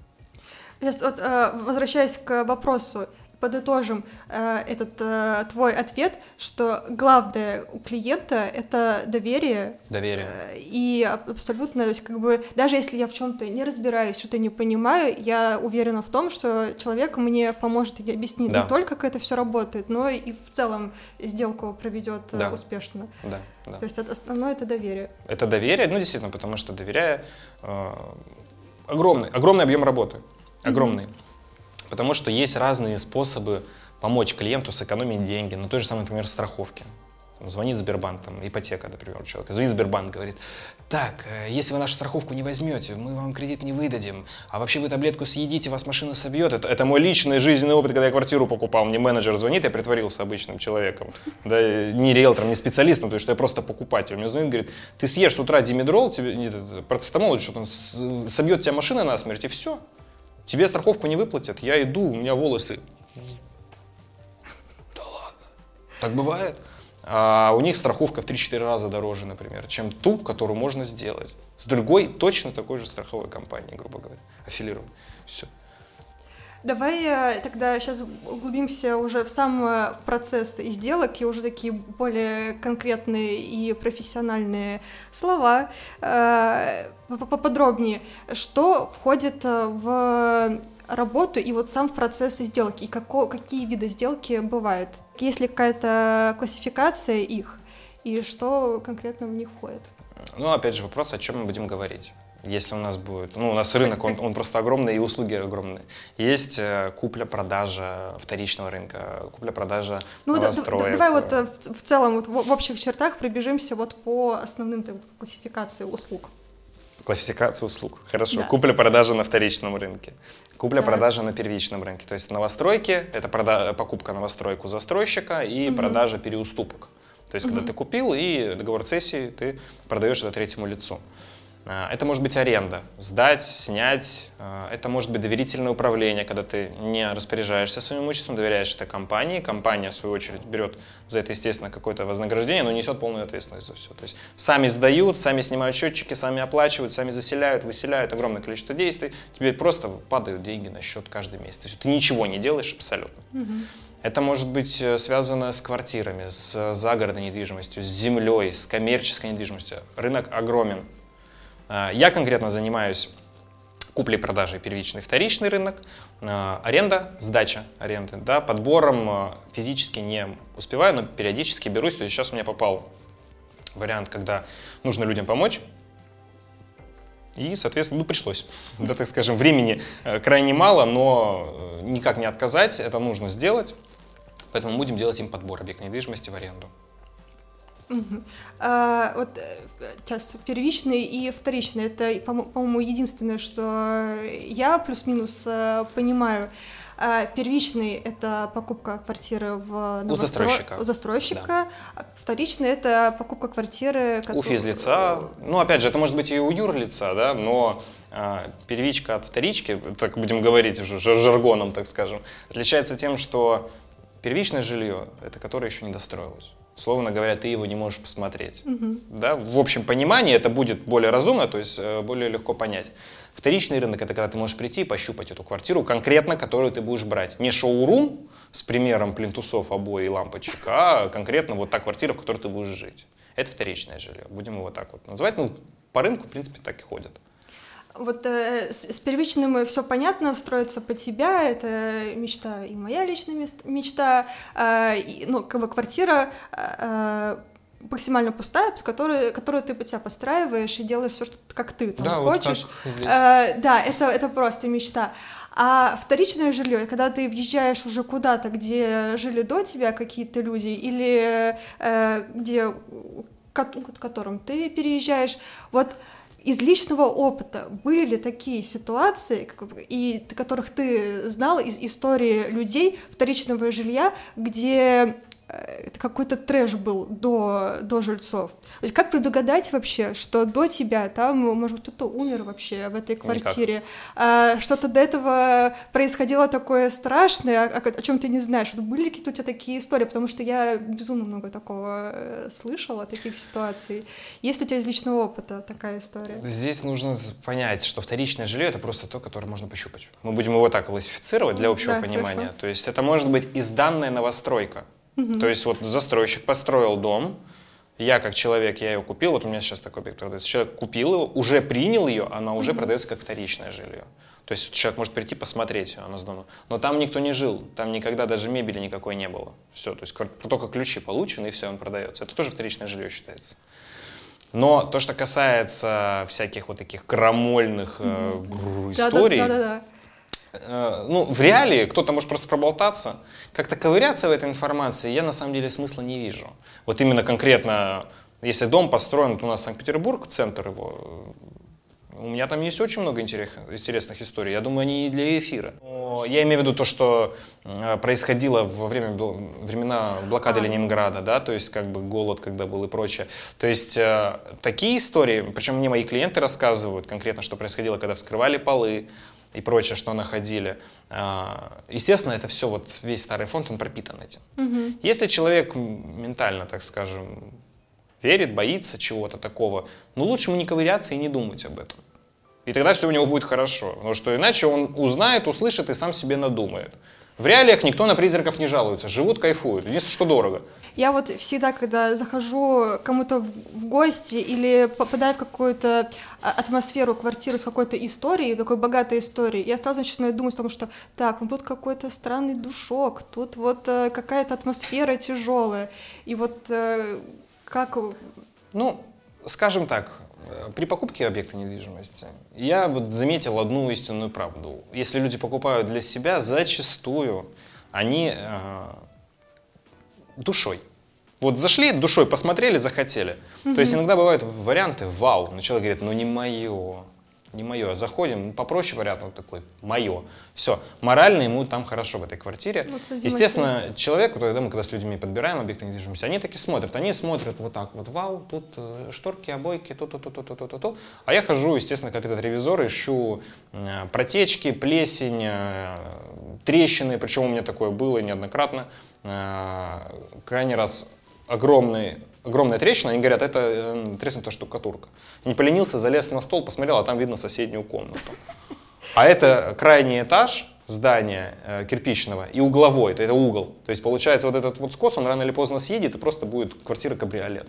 Speaker 1: Сейчас, вот, э, возвращаясь к вопросу, подытожим э, этот э, твой ответ, что главное у клиента это доверие.
Speaker 2: Доверие.
Speaker 1: Э, и абсолютно, то есть, как бы, даже если я в чем-то не разбираюсь, что-то не понимаю, я уверена в том, что человек мне поможет и объяснить
Speaker 2: Да.
Speaker 1: не только, как это все работает, но и в целом сделку проведет э,
Speaker 2: Да.
Speaker 1: успешно.
Speaker 2: Да, да.
Speaker 1: То есть это основное это доверие.
Speaker 2: Это доверие, ну действительно, потому что доверяя э, огромный, огромный объем работы, огромный. Потому что есть разные способы помочь клиенту сэкономить деньги на той же самой, например, страховке. Там Звонит Сбербанк, там, ипотека, например, у человека. Звонит Сбербанк, говорит, так, э, если вы нашу страховку не возьмете, мы вам кредит не выдадим, а вообще вы таблетку съедите, вас машина собьет. Это, это мой личный жизненный опыт, когда я квартиру покупал. Мне менеджер звонит, я притворился обычным человеком. Да, не риэлтором, не специалистом, то есть что я просто покупатель. Мне звонит, говорит, ты съешь с утра димедрол, тебе, нет, процетамол, что-то, с- собьет тебя машина насмерть, и все. Тебе страховку не выплатят, я иду, у меня волосы. Да ладно. Так бывает. А у них страховка в 3-4 раза дороже, например, чем ту, которую можно сделать. С другой, точно такой же страховой компанией, грубо говоря, аффилированной. Все.
Speaker 1: Давай э, тогда сейчас углубимся уже в сам э, процесс сделок и уже такие более конкретные и профессиональные слова. Э, по- Поподробнее, что входит в работу и вот сам процесс сделки, и како- какие виды сделки бывают? Есть ли какая-то классификация их, и что конкретно в них входит?
Speaker 2: Ну, опять же, вопрос, о чем мы будем говорить. Если у нас будет, ну, у нас рынок, он, он просто огромный, и услуги огромные. Есть э, купля-продажа вторичного рынка, купля-продажа
Speaker 1: Ну, да- да- давай вот э, в, целом вот в, общих чертах пробежимся вот по основным так, классификации услуг.
Speaker 2: Классификация услуг. Хорошо.
Speaker 1: Да.
Speaker 2: Купля-продажа на вторичном рынке. Купля-продажа на первичном рынке. То есть новостройки — это прода- покупка новостройок у застройщика и
Speaker 1: Мгм.
Speaker 2: продажа переуступок. То есть когда
Speaker 1: Мгм.
Speaker 2: ты купил и договор цессии ты продаешь это третьему лицу. Это может быть аренда, сдать, снять. А, Это может быть доверительное управление, когда ты не распоряжаешься своим имуществом, доверяешь это компании. Компания, в свою очередь, берет за это, естественно, какое-то вознаграждение, но несет полную ответственность за все. То есть сами сдают, сами снимают счетчики, сами оплачивают, сами заселяют, выселяют. Огромное количество действий. Тебе просто падают деньги на счет каждый месяц. То есть ты ничего не делаешь абсолютно. Это может быть э, связано с квартирами, с э, загородной недвижимостью, с землей, с коммерческой недвижимостью. Рынок огромен. А, Я конкретно занимаюсь куплей-продажей первичный вторичный рынок, а, аренда, сдача аренды, да, подбором а, физически не успеваю, но периодически берусь. То есть сейчас у меня попал вариант, когда нужно людям помочь, и, соответственно, ну, пришлось. Да, так скажем, времени э, крайне мало, но э, никак не отказать, это нужно сделать. Поэтому будем делать им подбор объектной недвижимости в аренду.
Speaker 1: А, вот э, сейчас первичный и вторичный это, по- по-моему, единственное, что я плюс-минус э, понимаю. А первичный это покупка квартиры в новостро-
Speaker 2: застройщика.
Speaker 1: у застройщика, а вторичный это покупка квартиры
Speaker 2: У
Speaker 1: кото-
Speaker 2: физлица, ну, опять же, это может быть и у юрлица, да, но а, первичка от вторички, так будем говорить уже жар- жаргоном, так скажем, отличается тем, что первичное жилье — это которое еще не достроилось. Словно говоря, ты его не можешь посмотреть.
Speaker 1: Мгм.
Speaker 2: Да, в общем понимании это будет более разумно, то есть э, более легко понять. Вторичный рынок это когда ты можешь прийти и пощупать эту квартиру, конкретно которую ты будешь брать. Не шоурум с примером плинтусов, обои и лампочек, а конкретно вот та квартира, в которой ты будешь жить. Это вторичное жилье. Будем его так вот называть. Ну, по рынку, в принципе, так и ходят.
Speaker 1: Вот э, с, с первичным все понятно, встроиться под себя, это мечта и моя личная мес- мечта, э, и, ну, как бы квартира э, максимально пустая, которую, которую ты под себя подстраиваешь и делаешь все, что как ты там хочешь.
Speaker 2: здесь.
Speaker 1: Э, да, это, это просто мечта. А вторичное жилье, когда ты въезжаешь уже куда-то, где жили до тебя какие-то люди, или э, где к к которым ты переезжаешь, вот из личного опыта были ли такие ситуации, и которых ты знал из истории людей вторичного жилья, где это какой-то трэш был до, до жильцов. То есть как предугадать вообще, что до тебя там, может быть, кто-то умер вообще в этой квартире, а, что-то до этого происходило такое страшное, о, о чем ты не знаешь. Вот были какие-то у тебя такие истории? Потому что я безумно много такого э, слышала, таких ситуаций. Есть ли у тебя из личного опыта такая история?
Speaker 2: Здесь нужно понять, что вторичное жилье это просто то, которое можно пощупать. Мы будем его так классифицировать для общего да, понимания. Хорошо. То есть это может быть изданная новостройка. Угу. То есть вот застройщик построил дом, я как человек, я ее купил, вот у меня сейчас такой объект продается, человек купил его, уже принял ее, она уже угу. продается как вторичное жилье. То есть человек может прийти посмотреть, она сдана. Но там никто не жил, там никогда даже мебели никакой не было. Все, то есть только ключи получены, и все, он продается. Это тоже вторичное жилье считается. Но то, что касается всяких вот таких крамольных э, историй, да, да, да, да. Ну, в реалии кто-то может просто проболтаться. Как-то ковыряться в этой информации я на самом деле смысла не вижу. Вот именно конкретно, если дом построен, вот у нас Санкт-Петербург, центр его, у меня там есть очень много интересных историй. Я думаю, они не для эфира. Но я имею в виду то, что э, происходило во время времена блокады. Ленинграда, да, то есть как бы голод, когда был и прочее. То есть э, такие истории, причем мне мои клиенты рассказывают конкретно, что происходило, когда вскрывали полы, и прочее, что находили. А, естественно, это все, вот весь старый фонд, он пропитан этим. Угу. Если человек ментально, так скажем, верит, боится чего-то такого, ну лучше ему не ковыряться и не думать об этом. И тогда все у него будет хорошо. Потому что иначе он узнает, услышит и сам себе надумает. В реалиях никто на призраков не жалуется, живут, кайфуют. Единственное, что дорого.
Speaker 1: Я вот всегда, когда захожу кому-то в, гости или попадаю в какую-то а, атмосферу квартиры с какой-то историей, такой богатой историей, я сразу начинаю думать о том, что так, ну тут какой-то странный душок, тут вот э, какая-то атмосфера тяжелая. И вот э, как...
Speaker 2: Ну, скажем так, при покупке объекта недвижимости я вот заметил одну истинную правду. Если люди покупают для себя, зачастую они э, душой. Вот зашли душой, посмотрели, захотели. Mm-hmm. То есть иногда бывают варианты, вау, но человек говорит, ну не мое, не мое. Заходим, ну, попроще вариант, он такой, мое. Все, морально ему там хорошо в этой квартире. Вот, Естественно, это. человек, когда мы когда с людьми подбираем объекты недвижимости, они таки смотрят, они смотрят вот так вот, вау, тут э, шторки, обойки, то то то то то то то А я хожу, естественно, как этот ревизор, ищу э, протечки, плесень, э, трещины, причем у меня такое было неоднократно. Крайний раз огромный, огромная трещина, они говорят, это э, треснутая штукатурка. Не поленился, залез на стол, посмотрел, а там видно соседнюю комнату. А это крайний этаж здания э, кирпичного и угловой, это угол. То есть получается вот этот вот скос, он рано или поздно съедет и просто будет квартира кабриолет.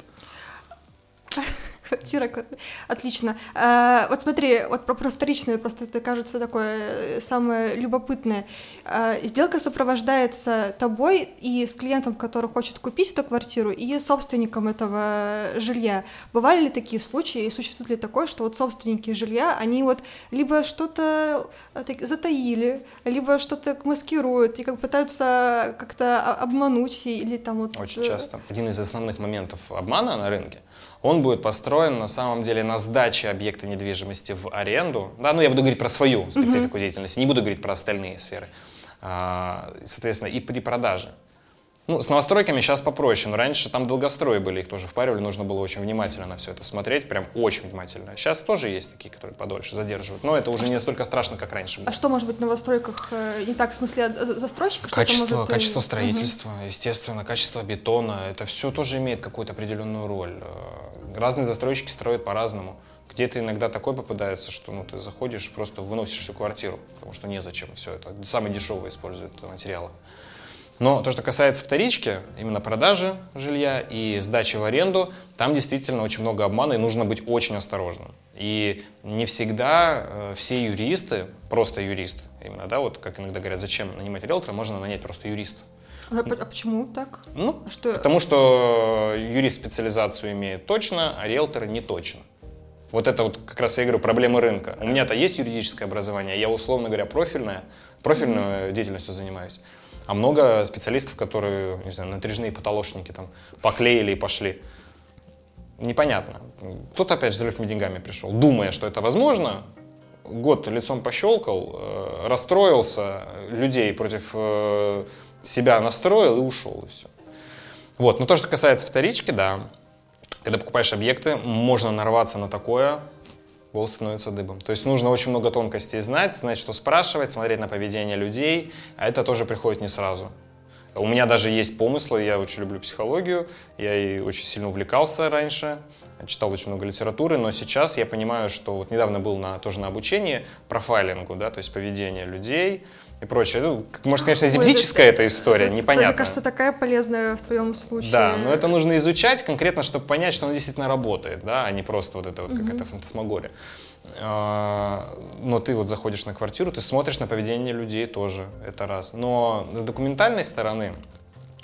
Speaker 1: Квартира, отлично. А, вот смотри, вот про, про вторичную просто это кажется такое э, самое любопытное. А, сделка сопровождается тобой и с клиентом, который хочет купить эту квартиру, и собственником этого жилья. Бывали ли такие случаи, и существует ли такое, что вот собственники жилья, они вот либо что-то э, затаили, либо что-то маскируют и как пытаются как-то обмануть или там вот...
Speaker 2: Очень э, часто. Один из основных моментов обмана на рынке он будет построен на самом деле на сдаче объекта недвижимости в аренду. Да, ну я буду говорить про свою специфику mm-hmm. деятельности, не буду говорить про остальные сферы. А, соответственно, и при продаже. Ну, с новостройками сейчас попроще, но раньше там долгострои были, их тоже впаривали, нужно было очень внимательно на все это смотреть, прям очень внимательно. Сейчас тоже есть такие, которые подольше задерживают, но это уже а не столько страшно, как раньше было.
Speaker 1: А что может быть в новостройках э, не так, в смысле застройщика?
Speaker 2: Качество, может... качество строительства, угу. естественно, качество бетона, это все тоже имеет какую-то определенную роль. Э, разные застройщики строят по-разному. Где-то иногда такой попадается, что ну, ты заходишь, просто выносишь всю квартиру, потому что незачем все это. Самые дешевые используют материалы. Но то, что касается вторички, именно продажи жилья и сдачи в аренду, там действительно очень много обмана и нужно быть очень осторожным. И не всегда э, все юристы, просто юрист, именно, да, вот как иногда говорят, зачем нанимать риэлтора, можно нанять просто юриста.
Speaker 1: А, а почему так?
Speaker 2: Ну, а что... потому что юрист специализацию имеет точно, а риэлтор не точно. Вот это вот как раз я говорю проблемы рынка. У меня-то есть юридическое образование, я условно говоря профильное, профильной mm-hmm. деятельностью занимаюсь. А много специалистов, которые, не знаю, натряжные потолочники там поклеили и пошли. непонятно. Кто-то опять же за легкими деньгами пришел, думая, что это возможно, год лицом пощелкал, э, расстроился, людей против э, себя настроил и ушел, и все. Вот, но то, что касается вторички, да, когда покупаешь объекты, можно нарваться на такое, волос становится дыбом. То есть нужно очень много тонкостей знать, знать, что спрашивать, смотреть на поведение людей, а это тоже приходит не сразу. У меня даже есть помыслы, я очень люблю психологию, я и очень сильно увлекался раньше, читал очень много литературы, но сейчас я понимаю, что вот недавно был на, тоже на обучении профайлингу, да, то есть поведение людей, и прочее. Ну, может, конечно, эзотическая эта история, это, непонятно.
Speaker 1: Мне кажется, такая полезная в твоем случае.
Speaker 2: Да, но это нужно изучать конкретно, чтобы понять, что оно действительно работает, да, а не просто вот это вот какая-то фантасмагория. А, но ты вот заходишь на квартиру, ты смотришь на поведение людей тоже, это раз. Но с документальной стороны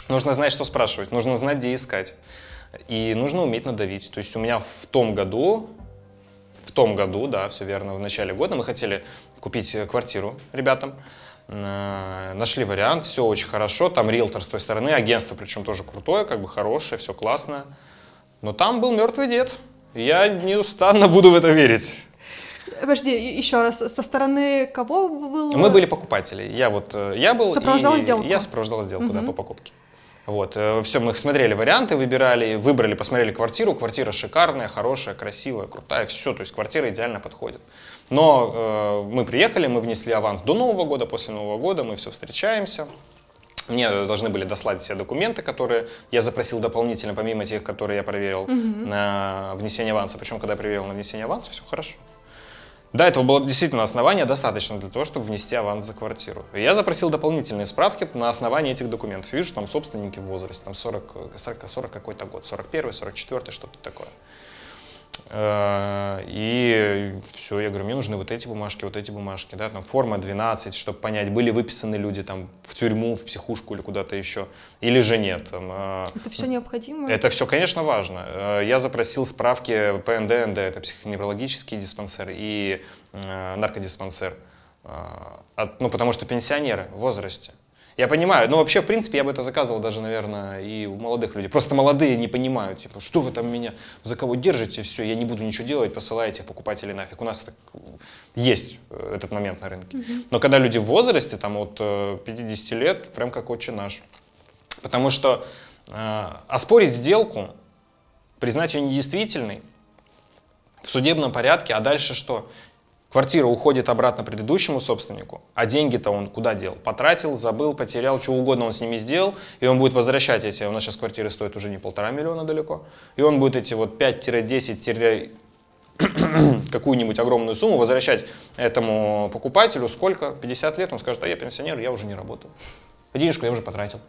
Speaker 2: нужно знать, что спрашивать, нужно знать, где искать. И нужно уметь надавить. То есть у меня в том году, в том году, да, все верно, в начале года мы хотели купить квартиру ребятам. Э, нашли вариант, все очень хорошо, там риэлтор с той стороны, агентство причем тоже крутое, как бы хорошее, все классно. Но там был мертвый дед. Я неустанно буду в это верить.
Speaker 1: Подожди, еще раз, со стороны кого был?
Speaker 2: Мы были покупатели. Я вот, э, я был...
Speaker 1: Сопровождал сделку?
Speaker 2: Я сопровождал сделку, угу. да, по покупке. Вот, э, все, мы смотрели варианты, выбирали, выбрали, посмотрели квартиру. Квартира шикарная, хорошая, красивая, крутая, все, то есть квартира идеально подходит. Но э, мы приехали, мы внесли аванс до Нового года, после Нового года мы все встречаемся. Мне должны были дослать все документы, которые я запросил дополнительно, помимо тех, которые я проверил mm на внесение аванса. Причем, когда я проверил на внесение аванса, все хорошо. Да, этого было действительно основания достаточно для того, чтобы внести аванс за квартиру. И я запросил дополнительные справки на основании этих документов. Вижу, там собственники в возрасте, там 40, 40, 40 какой-то год, 41, 44, что-то такое. Э, и все, я говорю, мне нужны вот эти бумажки, вот эти бумажки, да, там форма 12, чтобы понять, были выписаны люди там в тюрьму, в психушку или куда-то еще, или же нет. Там,
Speaker 1: э, это все необходимо?
Speaker 2: Это все, конечно, важно. Э, я запросил справки ПНД, НД, это психоневрологический диспансер и наркодиспансер, от, ну, потому что пенсионеры в возрасте. Я понимаю, но вообще, в принципе, я бы это заказывал даже, наверное, и у молодых людей. Просто молодые не понимают, типа, что вы там меня, за кого держите, все, я не буду ничего делать, посылаете покупателей нафиг. У нас это, есть э, этот момент на рынке. Но когда люди в возрасте, там от 50 э, лет, прям как отче наш. Потому что э, оспорить сделку, признать ее недействительной в судебном порядке, а дальше что? Квартира уходит обратно предыдущему собственнику, а деньги-то он куда дел? Потратил, забыл, потерял, что угодно он с ними сделал, и он будет возвращать эти, у нас сейчас квартиры стоят уже не полтора миллиона далеко, и он будет эти вот 5-10 какую-нибудь огромную сумму возвращать этому покупателю, сколько? 50 лет, он скажет, а я пенсионер, я уже не работаю. Денежку я уже потратил.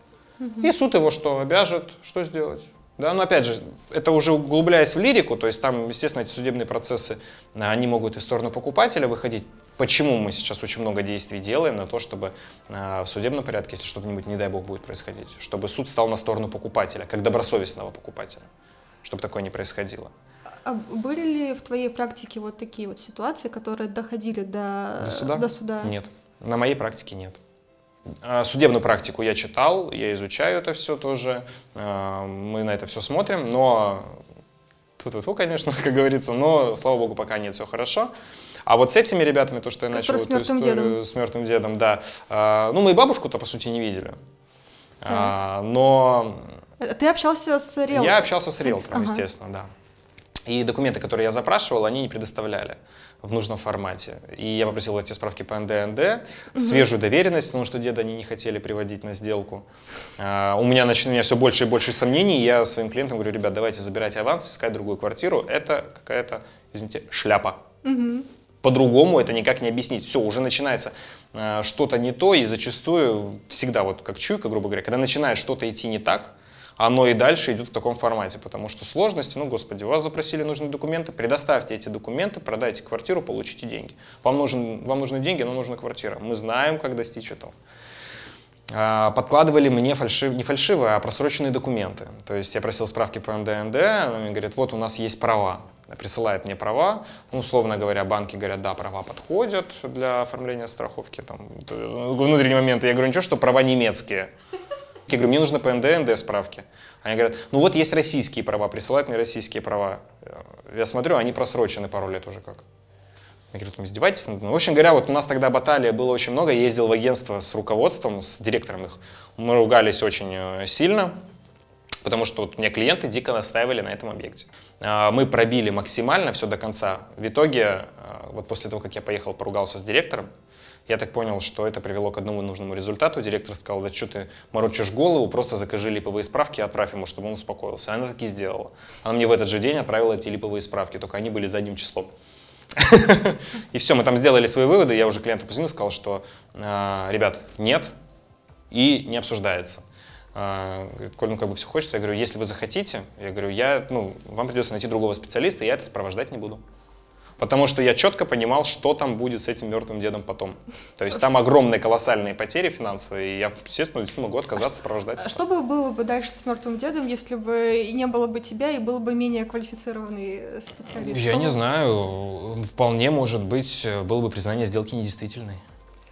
Speaker 2: И суд его что, обяжет, что сделать? Да, но опять же, это уже углубляясь в лирику, то есть там, естественно, эти судебные процессы, а, они могут и в сторону покупателя выходить. Почему мы сейчас очень много действий делаем на то, чтобы э, в судебном порядке, если что-нибудь, не дай бог, будет происходить, чтобы суд стал на сторону покупателя, как добросовестного покупателя, чтобы такое не происходило.
Speaker 1: А были ли в твоей практике вот такие вот ситуации, которые доходили до,
Speaker 2: до, суда?
Speaker 1: до суда?
Speaker 2: Нет, на моей практике нет. А, судебную практику я читал, я изучаю это все тоже, а, мы на это все смотрим, но, фу конечно, как говорится, но, слава богу, пока нет, все хорошо. А вот с этими ребятами, то, что я начал
Speaker 1: с мертвым дедом.
Speaker 2: С мертвым дедом, да. А, ну, мы и бабушку-то, по сути, не видели. Да. Но...
Speaker 1: Ты общался с риэлтором?
Speaker 2: Я общался с риэлтором, ага. естественно, да. И документы, которые я запрашивал, они не предоставляли в нужном формате. И я попросил эти справки по НДНД, угу. свежую доверенность, потому что деда они не хотели приводить на сделку. А, у меня у меня все больше и больше сомнений. Я своим клиентам говорю, ребят, давайте забирайте аванс, искать другую квартиру. Это какая-то, извините, шляпа. Угу. По-другому это никак не объяснить. Все, уже начинается э, что-то не то, и зачастую всегда, вот как чуйка, грубо говоря, когда начинает что-то идти не так, оно и дальше идет в таком формате, потому что сложности, ну, господи, вас запросили нужные документы, предоставьте эти документы, продайте квартиру, получите деньги. Вам, нужен, вам нужны деньги, но нужна квартира. Мы знаем, как достичь этого. А, подкладывали мне фальшив, не фальшивые, а просроченные документы. То есть я просил справки по НДНД, они мне говорят, вот у нас есть права. Присылает мне права, ну, условно говоря, банки говорят, да, права подходят для оформления страховки, там, внутренние моменты. Я говорю, ничего, что права немецкие. Я говорю, мне нужно по НД, справки. Они говорят, ну вот есть российские права, присылают мне российские права. Я смотрю, они просрочены пару лет уже как. Я говорю, там издеваетесь? Ну, в общем говоря, вот у нас тогда баталия было очень много. Я ездил в агентство с руководством, с директором их. Мы ругались очень э, сильно, потому что вот у меня клиенты дико настаивали на этом объекте. А, мы пробили максимально все до конца. В итоге, а, вот после того, как я поехал, поругался с директором, я так понял, что это привело к одному нужному результату. Директор сказал, да что ты морочишь голову, просто закажи липовые справки и отправь ему, чтобы он успокоился. Она так и сделала. Она мне в этот же день отправила эти липовые справки, только они были задним числом. И все, мы там сделали свои выводы, я уже клиенту позвонил, сказал, что, а, ребят, нет, и не обсуждается. А, говорит, Коль, ну как бы все хочется. Я говорю, если вы захотите, я говорю, я, ну, вам придется найти другого специалиста, я это сопровождать не буду. Потому что я четко понимал, что там будет с этим мертвым дедом потом. То есть там огромные колоссальные потери финансовые, и я, естественно, могу отказаться сопровождать.
Speaker 1: А что бы было бы дальше с мертвым дедом, если бы не было бы тебя и был бы менее квалифицированный специалист?
Speaker 2: Я что не бы... знаю. Вполне может быть, было бы признание сделки недействительной.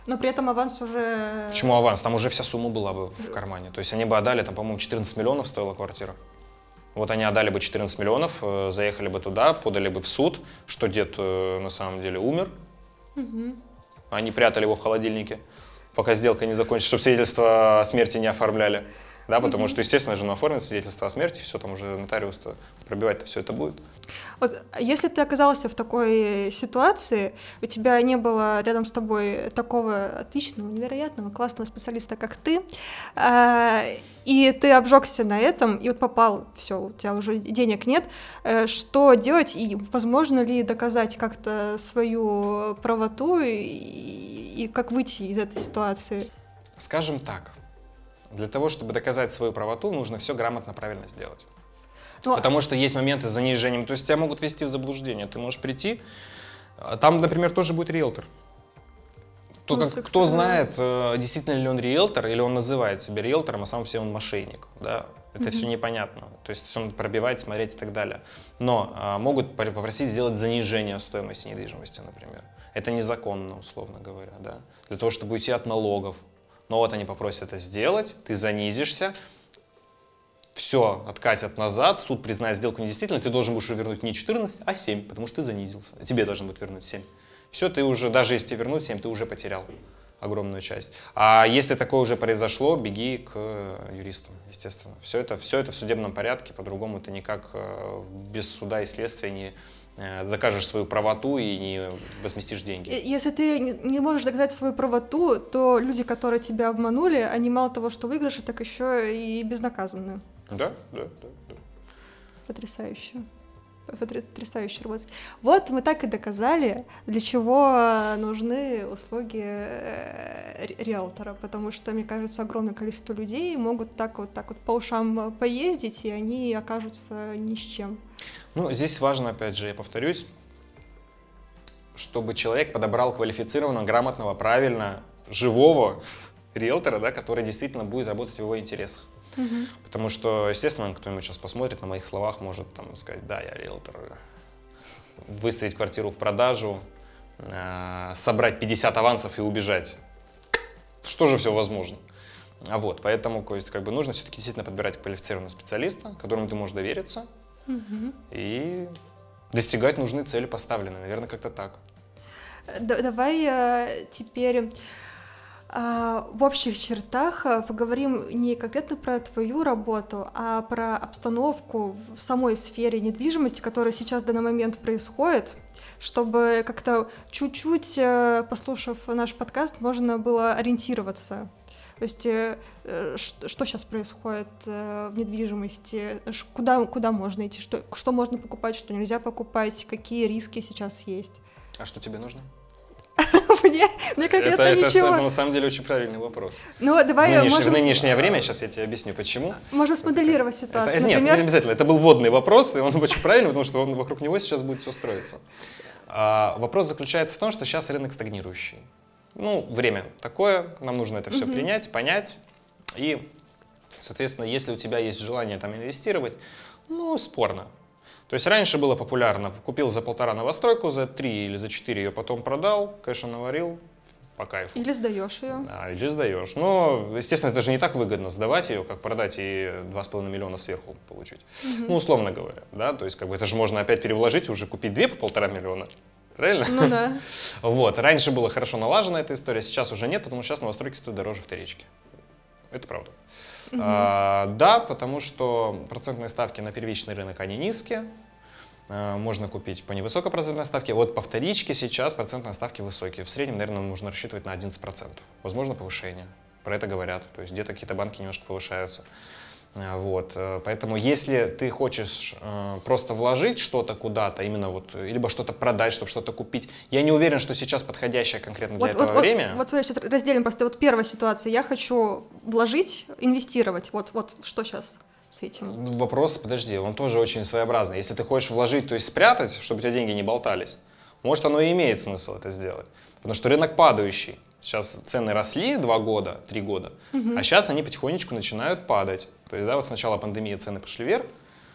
Speaker 1: Но при этом аванс уже...
Speaker 2: Почему аванс? Там уже вся сумма была бы в кармане. То есть они бы отдали, там, по-моему, 14 миллионов стоила квартира. Вот они отдали бы 14 миллионов, э, заехали бы туда, подали бы в суд, что дед э, на самом деле умер. Угу. Они прятали его в холодильнике, пока сделка не закончится, чтобы свидетельство о смерти не оформляли. Да, потому что, естественно, жена оформит свидетельство о смерти, все, там уже нотариус пробивать-то все это будет.
Speaker 1: Вот, если ты оказался в такой ситуации, у тебя не было рядом с тобой такого отличного, невероятного, классного специалиста, как ты, э, и ты обжегся на этом, и вот попал, все, у тебя уже денег нет, э, что делать, и возможно ли доказать как-то свою правоту, и, и как выйти из этой ситуации?
Speaker 2: Скажем так, для того, чтобы доказать свою правоту, нужно все грамотно, правильно сделать. Ну, Потому что есть моменты с занижением, то есть тебя могут ввести в заблуждение. Ты можешь прийти, а там, например, тоже будет риэлтор. То, ну, как, кто знает, э, действительно ли он риэлтор, или он называет себя риэлтором, а сам все он мошенник. Да? Это mm-hmm. все непонятно. То есть он пробивает, смотреть и так далее. Но а, могут попросить сделать занижение стоимости недвижимости, например. Это незаконно, условно говоря. Да? Для того, чтобы уйти от налогов, но вот они попросят это сделать, ты занизишься, все откатят назад, суд признает сделку недействительной, ты должен будешь вернуть не 14, а 7, потому что ты занизился. Тебе должен будет вернуть 7. Все, ты уже, даже если тебе вернуть 7, ты уже потерял огромную часть. А если такое уже произошло, беги к юристам, естественно. Все это, все это в судебном порядке, по-другому ты никак э, без суда и следствия не, Э, докажешь свою правоту и не возместишь деньги.
Speaker 1: Если ты не можешь доказать свою правоту, то люди, которые тебя обманули, они мало того, что выигрыши, так еще и безнаказанны.
Speaker 2: Да, да, да. да.
Speaker 1: Потрясающе потрясающе работать. Вот мы так и доказали, для чего нужны услуги э, риэлтора, потому что, мне кажется, огромное количество людей могут так вот так вот по ушам поездить, и они окажутся ни с чем.
Speaker 2: Ну, здесь важно, опять же, я повторюсь, чтобы человек подобрал квалифицированного, грамотного, правильно, живого риэлтора, да, который действительно будет работать в его интересах. Угу. Потому что, естественно, кто-нибудь сейчас посмотрит на моих словах, может там сказать, да, я риэлтор, выставить квартиру в продажу, э, собрать 50 авансов и убежать. Что же все возможно? А вот, поэтому, то есть, как бы нужно все-таки действительно подбирать квалифицированного специалиста, которому ты можешь довериться, угу. и достигать нужные цели поставленные. Наверное, как-то так.
Speaker 1: Давай э, теперь в общих чертах э, поговорим не конкретно про твою работу, а про обстановку в самой сфере недвижимости, которая сейчас в данный момент происходит, чтобы как-то чуть-чуть, э, послушав наш подкаст, можно было ориентироваться. То есть э, что сейчас происходит в недвижимости, куда, куда можно идти, что, что можно покупать, что нельзя покупать, какие риски сейчас есть.
Speaker 2: А что тебе нужно?
Speaker 1: мне, мне конкретно
Speaker 2: это,
Speaker 1: ничего.
Speaker 2: Это, на самом деле, очень правильный вопрос.
Speaker 1: Ну, давай
Speaker 2: нынеш...
Speaker 1: можем...
Speaker 2: в нынешнее время, сейчас я тебе объясню, почему.
Speaker 1: Можем смоделировать ситуацию,
Speaker 2: это,
Speaker 1: например...
Speaker 2: Нет, не обязательно. Это был вводный вопрос, и он очень правильный, потому что он, вокруг него сейчас будет все строиться. А, вопрос заключается в том, что сейчас рынок стагнирующий. Ну, время такое, нам нужно это все угу. принять, понять. И, соответственно, если у тебя есть желание там инвестировать, ну, спорно. То есть раньше было популярно, купил за полтора новостройку, за три или за четыре ее потом продал, кэша наварил, по кайфу.
Speaker 1: Или сдаешь ее.
Speaker 2: Да, или сдаешь. Но, естественно, это же не так выгодно сдавать ее, как продать и 2,5 миллиона сверху получить.
Speaker 1: Мгм.
Speaker 2: Ну, условно говоря, да, то есть как бы это же можно опять перевложить и уже купить две по полтора миллиона. Правильно?
Speaker 1: Ну да.
Speaker 2: Вот. Раньше было хорошо налажена эта история, сейчас уже нет, потому что сейчас новостройки стоят дороже вторички. Это правда.
Speaker 1: Мгм.
Speaker 2: А, да, потому что процентные ставки на первичный рынок, они низкие. А, Можно купить по невысокой процентной ставке. Вот по вторичке сейчас процентные ставки высокие. В среднем, наверное, нужно рассчитывать на 11%. Возможно, повышение. Про это говорят. То есть где-то какие-то банки немножко повышаются. А, Вот. э, Поэтому если ты хочешь э, просто вложить что-то куда-то, именно вот, э, либо что-то продать, чтобы что-то купить, я не уверен, что сейчас подходящее конкретно для
Speaker 1: Вот,
Speaker 2: этого
Speaker 1: вот, вот,
Speaker 2: время.
Speaker 1: вот смотри, сейчас разделим просто вот первая ситуация. Я хочу вложить, инвестировать. Вот, вот что сейчас с этим?
Speaker 2: Вопрос, подожди, он тоже очень своеобразный. Если ты хочешь вложить, то есть спрятать, чтобы у тебя деньги не болтались, может, оно и имеет смысл это сделать. Потому что рынок падающий. Сейчас цены росли два года, три года, а сейчас они потихонечку начинают падать. То есть, да, вот сначала пандемии цены пошли вверх,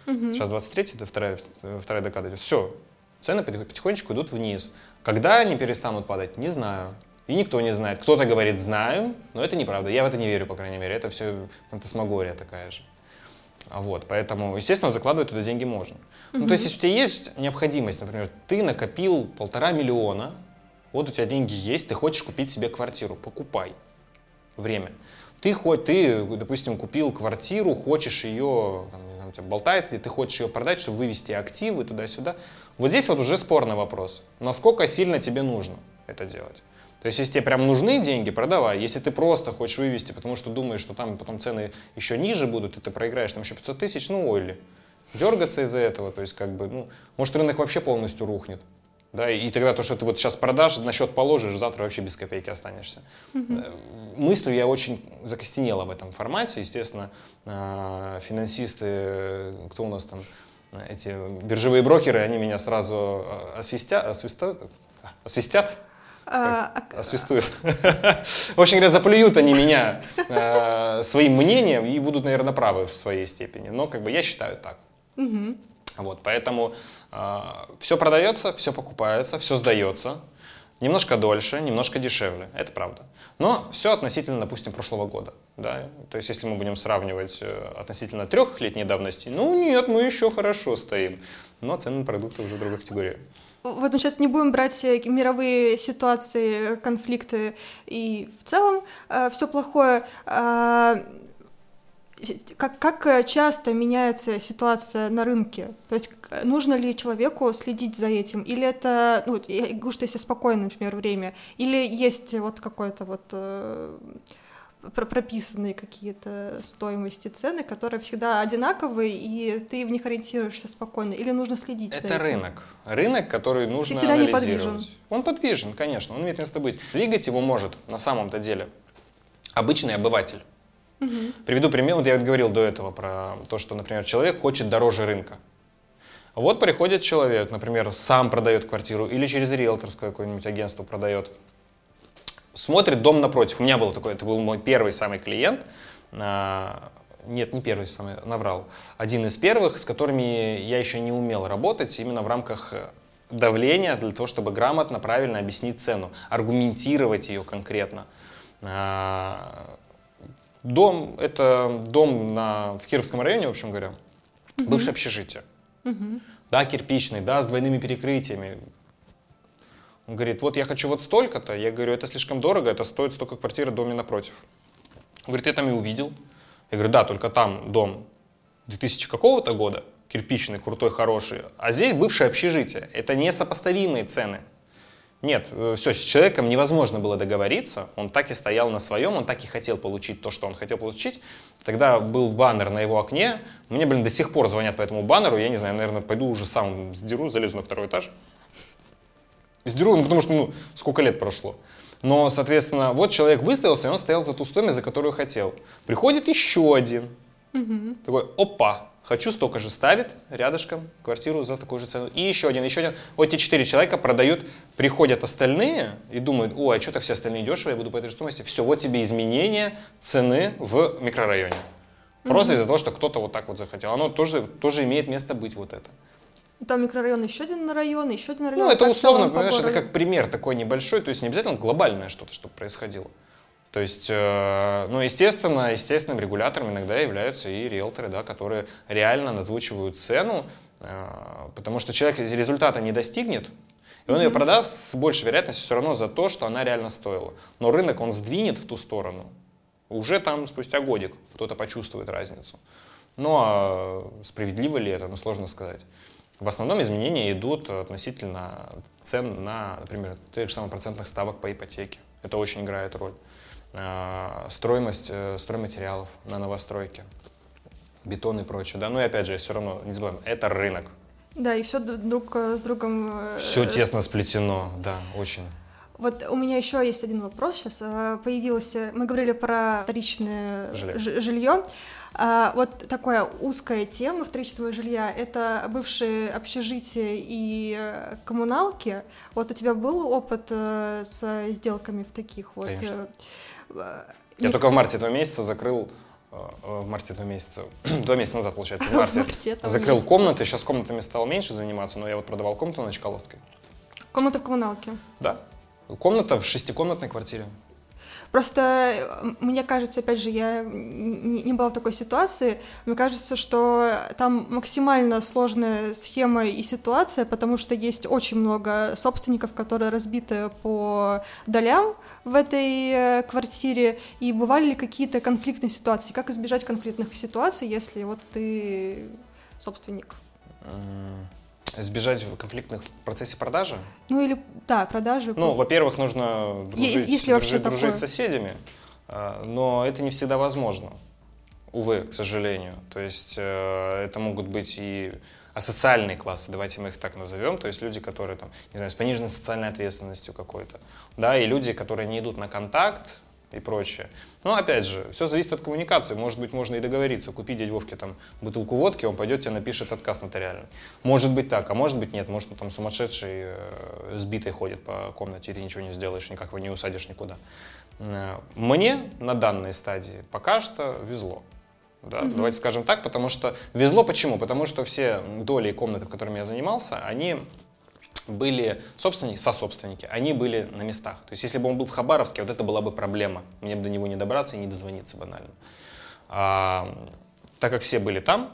Speaker 1: Мгм.
Speaker 2: сейчас 23 это вторая, вторая декада. Все, цены потих- потихонечку идут вниз. Когда они перестанут падать, не знаю. И никто не знает. Кто-то говорит, знаю, но это неправда. Я в это не верю, по крайней мере. Это все фантасмагория такая же. А Вот, поэтому, естественно, закладывать туда деньги можно. Ну, то есть, если у тебя есть необходимость, например, ты накопил полтора миллиона, вот у тебя деньги есть, ты хочешь купить себе квартиру, покупай. Время. Ты хоть, ты, допустим, купил квартиру, хочешь ее, там, у тебя болтается, и ты хочешь ее продать, чтобы вывести активы туда-сюда. Вот здесь вот уже спорный вопрос. Насколько сильно тебе нужно это делать? То есть, если тебе прям нужны деньги, продавай. Если ты просто хочешь вывести, потому что думаешь, что там потом цены еще ниже будут, и ты проиграешь там еще 500 тысяч, ну, ойли. Дергаться из-за этого, то есть, как бы, ну, может, рынок вообще полностью рухнет. Да, и тогда то, что ты вот сейчас продашь, на счет положишь, завтра вообще без копейки останешься. Э, Мыслью я очень закостенел в этом формате. Естественно, э, финансисты, э, кто у нас там, э, эти биржевые брокеры, они меня сразу э, освистят, освистят,
Speaker 1: А, а-
Speaker 2: освистуют. В общем говоря, заплюют они меня э, своим мнением и будут, наверное, правы в своей степени. Но как бы я считаю так. Вот, поэтому все продается, все покупается, все сдается. Немножко дольше, немножко дешевле, это правда. Но все относительно, допустим, прошлого года. Да? То есть, если мы будем сравнивать э, относительно трехлетней давности, ну нет, мы еще хорошо стоим. Но цены на продукты уже другой категории.
Speaker 1: Вот мы сейчас не будем брать э, мировые ситуации, конфликты и в целом все плохое. А, Как, как э, часто меняется ситуация на рынке? То есть нужно ли человеку следить за этим? Или это, ну, я говорю, что если спокойное, например, время, или есть вот какой-то вот э, прописанные какие-то стоимости цены, которые всегда одинаковые, и ты в них ориентируешься спокойно, или нужно следить за
Speaker 2: Это
Speaker 1: этим?
Speaker 2: рынок. Рынок, который нужно
Speaker 1: Всегда
Speaker 2: анализировать.
Speaker 1: неподвижен.
Speaker 2: Он подвижен, конечно, он имеет место быть. Двигать его может на самом-то деле обычный обыватель.
Speaker 1: Мгм.
Speaker 2: Приведу пример. Вот я говорил до этого про то, что, например, человек хочет дороже рынка. Вот приходит человек, например, сам продает квартиру или через риэлторское какое-нибудь агентство продает. Смотрит дом напротив. У меня был такой, это был мой первый самый клиент. А, Нет, не первый самый, наврал. Один из первых, с которыми я еще не умел работать именно в рамках э, давления для того, чтобы грамотно, правильно объяснить цену, аргументировать ее конкретно. А, Дом, это дом на, в Кировском районе, в общем говоря, бывшее общежитие.
Speaker 1: Мгм.
Speaker 2: Да, кирпичный, да, с двойными перекрытиями. Он говорит, вот я хочу вот столько-то. Я говорю, это слишком дорого, это стоит столько квартиры в доме напротив. Он говорит, я там и увидел. Я говорю, да, только там дом 2000 какого-то года, кирпичный, крутой, хороший, а здесь бывшее общежитие. Это несопоставимые цены. Нет, все, с человеком невозможно было договориться, он так и стоял на своем, он так и хотел получить то, что он хотел получить. Тогда был баннер на его окне, мне, блин, до сих пор звонят по этому баннеру, я не знаю, наверное, пойду уже сам сдеру, залезу на второй этаж. Сдеру, ну, потому что, ну, сколько лет прошло. Но, соответственно, вот человек выставился, и он стоял за ту стоимость, за которую хотел. Приходит еще один,
Speaker 1: Мгм.
Speaker 2: такой, опа, хочу столько же, ставит рядышком квартиру за такую же цену. И еще один, еще один. Вот эти четыре человека продают, приходят остальные и думают, о, а что-то все остальные дешево, я буду по этой же стоимости. Все, вот тебе изменение цены в микрорайоне. Просто из-за того, что кто-то вот так вот захотел. Оно тоже, тоже имеет место быть вот это.
Speaker 1: Там микрорайон, еще один район, еще один район.
Speaker 2: Ну, это условно,
Speaker 1: целом по
Speaker 2: понимаешь, это как пример такой небольшой, то есть не обязательно глобальное что-то, чтобы происходило. То есть, э, ну, естественно, естественным регулятором иногда являются и риэлторы, да, которые реально назвучивают цену, э, потому что человек результата не достигнет, и он ее продаст с большей вероятностью все равно за то, что она реально стоила. Но рынок он сдвинет в ту сторону. Уже там спустя годик кто-то почувствует разницу. Ну а справедливо ли это, ну сложно сказать. В основном изменения идут относительно цен на, например, тех же самых процентных ставок по ипотеке. Это очень играет роль. А, Стоимость э, стройматериалов на новостройке, бетон и прочее. Да? Ну и опять же, все равно, не забываем, это рынок.
Speaker 1: Да, и все друг э, с другом... э,
Speaker 2: Все тесно
Speaker 1: с-
Speaker 2: сплетено, да, очень.
Speaker 1: Вот у меня еще есть один вопрос сейчас. Появился, мы говорили про вторичное
Speaker 2: Жилье.
Speaker 1: жилье. А, Вот такая узкая тема вторичного жилья — это бывшие общежития и э, коммуналки. Вот у тебя был опыт э, с сделками в таких вот?
Speaker 2: Конечно.
Speaker 1: э,
Speaker 2: Я
Speaker 1: не-
Speaker 2: только в марте этого месяца закрыл, в марте этого месяца, два месяца назад, получается, в
Speaker 1: В
Speaker 2: марте,
Speaker 1: марте этого
Speaker 2: закрыл
Speaker 1: месяца.
Speaker 2: комнаты, сейчас комнатами стал меньше заниматься, но я вот продавал комнату на Чкаловской.
Speaker 1: Комната в коммуналке.
Speaker 2: Да. Комната в шестикомнатной квартире.
Speaker 1: Просто э, мне кажется, опять же, я не была в такой ситуации, мне кажется, что там максимально сложная схема и ситуация, потому что есть очень много собственников, которые разбиты по долям в этой э, квартире, и бывали ли какие-то конфликтные ситуации? Как избежать конфликтных ситуаций, если вот ты собственник?
Speaker 2: Сбежать в конфликтных в процессе продажи?
Speaker 1: Ну или, да, продажи.
Speaker 2: Ну, во-первых, нужно дружить,
Speaker 1: есть ли вообще
Speaker 2: дружить, дружить
Speaker 1: такое?
Speaker 2: с соседями, а, но это не всегда возможно. Увы, к сожалению. То есть э, это могут быть и асоциальные классы, давайте мы их так назовем, то есть люди, которые там, не знаю, с пониженной социальной ответственностью какой-то, да, и люди, которые не идут на контакт и прочее. Но опять же, все зависит от коммуникации. Может быть, можно и договориться, купить дядь Вовке там бутылку водки, он пойдет тебе напишет отказ нотариальный. Может быть так, а может быть нет, может он там сумасшедший, э, сбитый ходит по комнате, и ты ничего не сделаешь, никак его не усадишь никуда. Э, Мне на данной стадии пока что везло. Да, Давайте скажем так, потому что везло почему? Потому что все доли и комнаты, в которыми я занимался, они были собственники, сособственники, они были на местах. То есть если бы он был в Хабаровске, вот это была бы проблема. Мне бы до него не добраться и не дозвониться банально. А, так как все были там,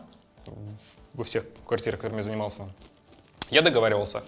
Speaker 2: во всех квартирах, которыми я занимался, я договаривался.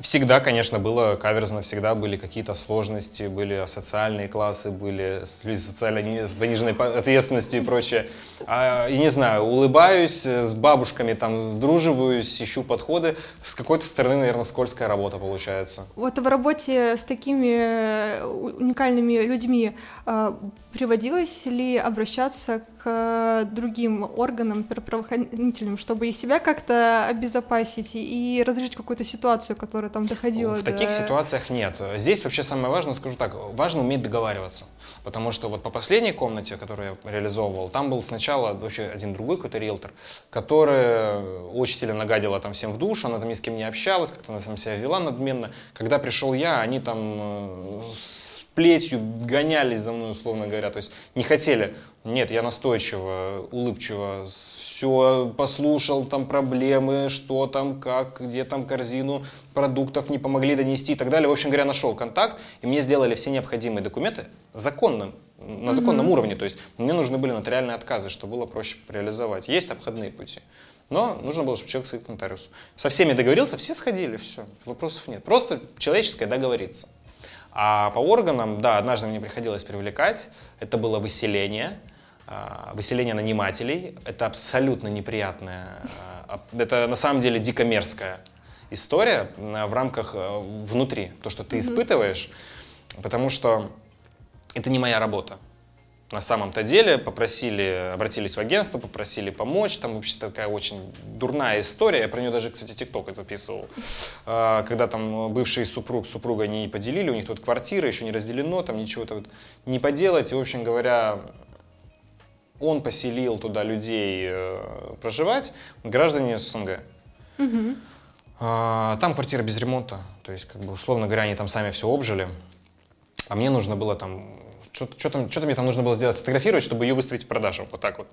Speaker 2: Всегда, конечно, было каверзно, всегда были какие-то сложности, были социальные классы, были люди с социально пониженной по- ответственностью и прочее. А, и не знаю, улыбаюсь, с бабушками там сдруживаюсь, ищу подходы. С какой-то стороны, наверное, скользкая работа получается.
Speaker 1: Вот в работе с такими э, уникальными людьми э, приводилось ли обращаться к другим органам, пр- правоохранителям, чтобы и себя как-то обезопасить и разрешить какую-то ситуацию, которая там доходила
Speaker 2: В
Speaker 1: до...
Speaker 2: таких ситуациях нет. Здесь вообще самое важное, скажу так, важно уметь договариваться. Потому что вот по последней комнате, которую я реализовывал, там был сначала вообще один другой какой-то риэлтор, который очень сильно нагадила там всем в душу, она там ни с кем не общалась, как-то она там себя вела надменно. Когда пришел я, они там э, с плетью гонялись за мной, условно говоря, то есть не хотели. Нет, я настойчиво, улыбчиво, все послушал, там проблемы, что там, как, где там корзину продуктов не помогли донести и так далее. В общем говоря, нашел контакт, и мне сделали все необходимые документы законным, на законном уровне. То есть мне нужны были нотариальные отказы, чтобы было проще реализовать. Есть обходные пути. Но нужно было, чтобы человек сходил к нотариусу. Со всеми договорился, все сходили, все, вопросов нет. Просто человеческое договориться. А по органам, да, однажды мне приходилось привлекать, это было выселение, выселение нанимателей. Это абсолютно неприятная, а, это на самом деле дико мерзкая история а, в рамках а, внутри, то, что ты испытываешь, потому что это не моя работа. На самом-то деле попросили, обратились в агентство, попросили помочь. Там вообще такая очень дурная история. Я про нее даже, кстати, тикток записывал. А, Когда там бывший супруг, супруга не поделили, у них тут квартира еще не разделено, там ничего-то не поделать. И, в общем говоря, он поселил туда людей э, проживать, граждане СНГ.
Speaker 1: Мгм.
Speaker 2: А, Там квартира без ремонта, то есть, как бы, условно говоря, они там сами все обжили. А мне нужно было там, что-то мне там нужно было сделать, сфотографировать, чтобы ее выставить в продажу, вот так вот.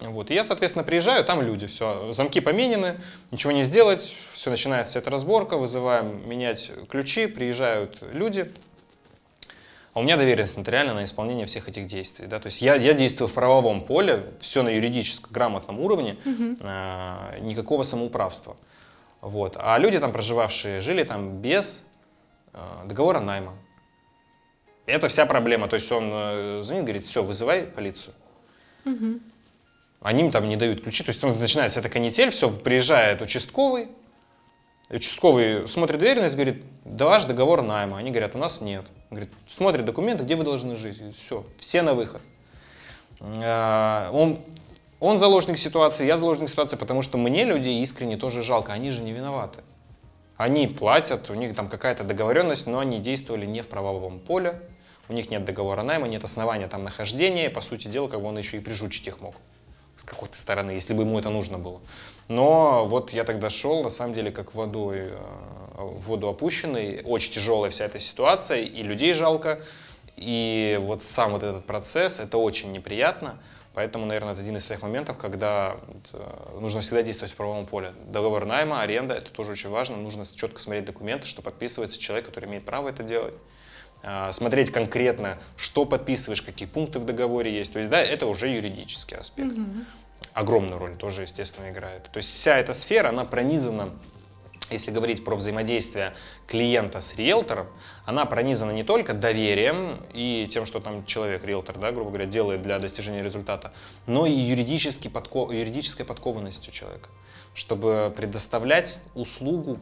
Speaker 2: Вот. И я, соответственно, приезжаю, там люди, все, замки поменены, ничего не сделать, все, начинается эта разборка, вызываем менять ключи, приезжают люди, а у меня доверенность нотариально на исполнение всех этих действий. Да? То есть я, я действую в правовом поле, все на юридическом, грамотном уровне, угу. э, никакого самоуправства. Вот. А люди там проживавшие жили там без э, договора найма. Это вся проблема. То есть он э, звонит, говорит, все, вызывай полицию. Угу. Они им там не дают ключи. То есть он начинается эта канитель, все, приезжает участковый, участковый смотрит доверенность, говорит, да ваш договор найма. Они говорят, у нас нет. Говорит, смотрит документы, где вы должны жить. все, все на выход. А, он, он заложник ситуации, я заложник ситуации, потому что мне людей искренне тоже жалко, они же не виноваты. Они платят, у них там какая-то договоренность, но они действовали не в правовом поле, у них нет договора найма, нет основания там нахождения, по сути дела, как бы он еще и прижучить их мог с какой-то стороны, если бы ему это нужно было. Но вот я тогда шел, на самом деле, как водой, э, в воду опущенный, очень тяжелая вся эта ситуация, и людей жалко, и вот сам вот этот процесс, это очень неприятно, Поэтому, наверное, это один из тех моментов, когда э, нужно всегда действовать в правовом поле. Договор найма, аренда, это тоже очень важно. Нужно четко смотреть документы, что подписывается человек, который имеет право это делать. А, смотреть конкретно, что подписываешь, какие пункты в договоре есть. То есть, да, это уже юридический аспект. Угу. Огромную роль тоже, естественно, играет. То есть вся эта сфера, она пронизана если говорить про взаимодействие клиента с риэлтором, она пронизана не только доверием и тем, что там человек, риэлтор, да, грубо говоря, делает для достижения результата, но и юридически подко... юридической подкованностью человека, чтобы предоставлять услугу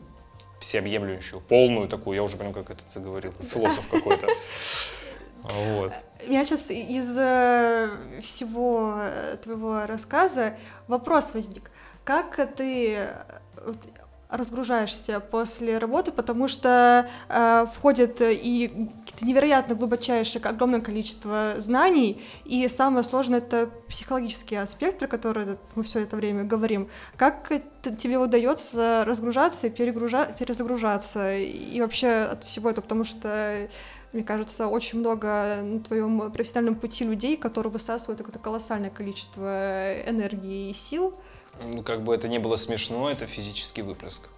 Speaker 2: всеобъемлющую, полную такую, я уже прям как это заговорил, философ какой-то. Вот.
Speaker 1: У меня сейчас из э, всего э, твоего рассказа вопрос возник. Как ты разгружаешься после работы, потому что э, входит и невероятно глубочайшее огромное количество знаний, и самое сложное это психологический аспект, про который мы все это время говорим. Как это, тебе удается разгружаться и перезагружаться, и вообще от всего этого, потому что мне кажется, очень много на твоем профессиональном пути людей, которые высасывают какое-то колоссальное количество энергии и сил.
Speaker 2: Ну, как бы это не было смешно, это физический выплеск.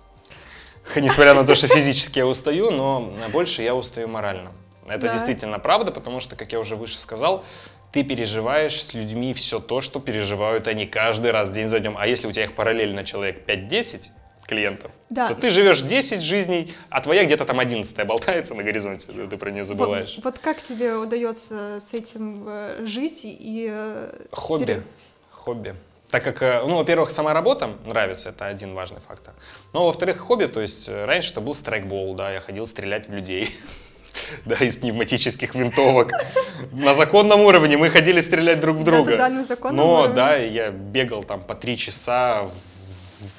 Speaker 2: Несмотря на то, что физически я устаю, но больше я устаю морально. Это да. действительно правда, потому что, как я уже выше сказал, ты переживаешь с людьми все то, что переживают они каждый раз, день за днем. А если у тебя их параллельно человек 5-10 клиентов, да. то ты живешь 10 жизней, а твоя где-то там 11 болтается на горизонте, ты про нее забываешь.
Speaker 1: Вот, вот как тебе удается с этим э, жить и...
Speaker 2: Э, Хобби. Пере... Хобби. Так как, э, ну, во-первых, сама работа нравится, это один важный фактор. Но, во-вторых, хобби, то есть э, раньше это был страйкбол, да, я ходил стрелять в людей. Да, из пневматических винтовок. На законном уровне мы ходили стрелять друг в друга. Да, на законном Но, уровне. да, я бегал там по три часа в,